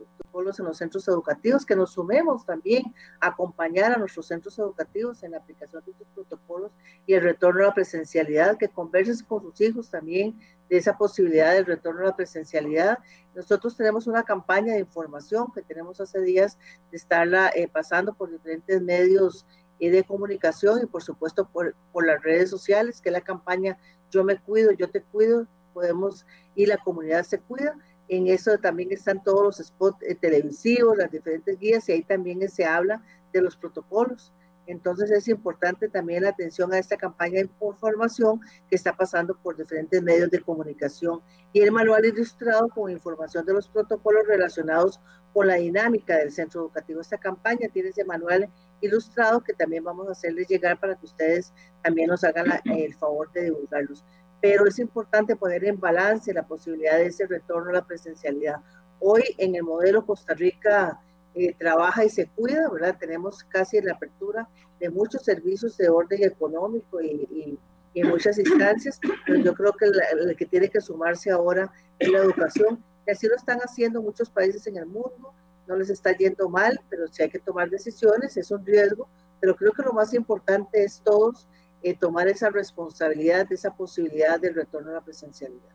B: en los centros educativos, que nos sumemos también a acompañar a nuestros centros educativos en la aplicación de estos protocolos y el retorno a la presencialidad, que converses con sus hijos también de esa posibilidad del retorno a la presencialidad. Nosotros tenemos una campaña de información que tenemos hace días de estarla eh, pasando por diferentes medios eh, de comunicación y por supuesto por, las redes sociales, que la campaña Yo me cuido, yo te cuido, podemos y la comunidad se cuida. En eso también están todos los spots eh, televisivos, las diferentes guías y ahí también se habla de los protocolos. Entonces es importante también la atención a esta campaña de información que está pasando por diferentes medios de comunicación y el manual ilustrado con información de los protocolos relacionados con la dinámica del centro educativo. Esta campaña tiene ese manual ilustrado que también vamos a hacerles llegar para que ustedes también nos hagan el favor de divulgarlos pero es importante poner en balance la posibilidad de ese retorno a la presencialidad. Hoy en el modelo Costa Rica eh, trabaja y se cuida, ¿verdad? Tenemos casi la apertura de muchos servicios de orden económico y, en muchas instancias, pero yo creo que el que tiene que sumarse ahora es la educación, y así lo están haciendo muchos países en el mundo, no les está yendo mal, pero si hay que tomar decisiones, es un riesgo, pero creo que lo más importante es todos eh, tomar esa responsabilidad, esa posibilidad del retorno a la presencialidad.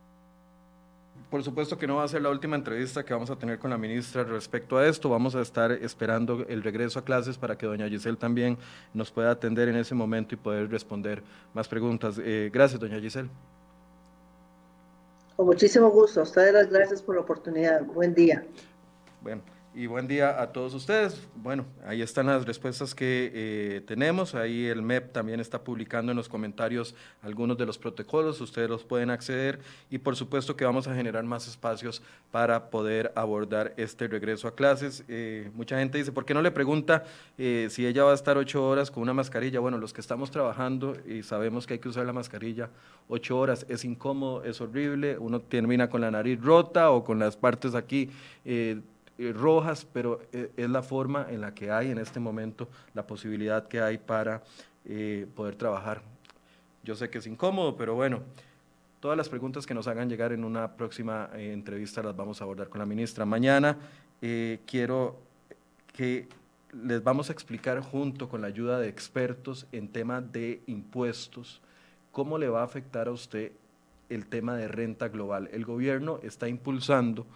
A: Por supuesto que no va a ser la última entrevista que vamos a tener con la ministra respecto a esto. Vamos a estar esperando el regreso a clases para que doña Giselle también nos pueda atender en ese momento y poder responder más preguntas. Eh, gracias, doña Giselle.
B: Con muchísimo gusto. A ustedes las gracias por la oportunidad. Buen día.
A: Bueno y buen día a todos ustedes. Bueno, ahí están las respuestas que eh, tenemos. Ahí el MEP también está publicando en los comentarios algunos de los protocolos. Ustedes los pueden acceder y por supuesto que vamos a generar más espacios para poder abordar este regreso a clases. Eh, mucha gente dice, ¿por qué no le pregunta eh, si ella va a estar ocho horas con una mascarilla? Bueno, los que estamos trabajando y sabemos que hay que usar la mascarilla ocho horas es incómodo, es horrible. Uno termina con la nariz rota o con las partes aquí eh, rojas, pero eh, es la forma en la que hay en este momento la posibilidad que hay para eh, poder trabajar. Yo sé que es incómodo, pero bueno, todas las preguntas que nos hagan llegar en una próxima entrevista las vamos a abordar con la ministra. Mañana quiero que les vamos a explicar junto con la ayuda de expertos en tema de impuestos cómo le va a afectar a usted el tema de renta global. El gobierno está impulsando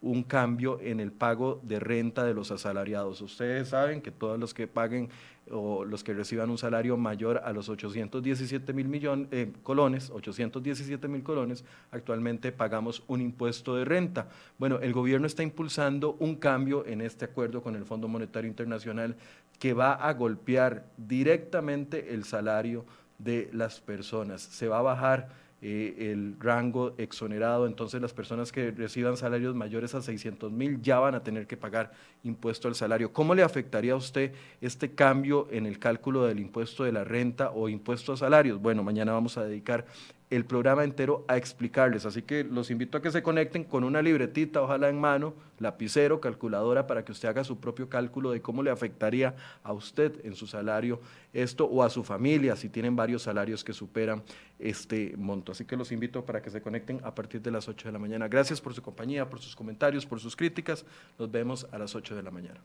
A: un cambio en el pago de renta de los asalariados. Ustedes saben que todos los que paguen o los que reciban un salario mayor a los 817 mil millones eh, colones, 817 mil colones, actualmente pagamos un impuesto de renta. Bueno, el gobierno está impulsando un cambio en este acuerdo con el Fondo Monetario Internacional que va a golpear directamente el salario de las personas. Se va a bajar eh, el rango exonerado, entonces las personas que reciban salarios mayores a 600 mil ya van a tener que pagar impuesto al salario. ¿Cómo le afectaría a usted este cambio en el cálculo del impuesto de la renta o impuesto a salarios? Bueno, mañana vamos a dedicar el programa entero a explicarles. Así que los invito a que se conecten con una libretita, ojalá en mano, lapicero, calculadora, para que usted haga su propio cálculo de cómo le afectaría a usted en su salario esto o a su familia si tienen varios salarios que superan este monto. Así que los invito para que se conecten a partir de las 8 de la mañana. Gracias por su compañía, por sus comentarios, por sus críticas. Nos vemos a las 8 de la mañana.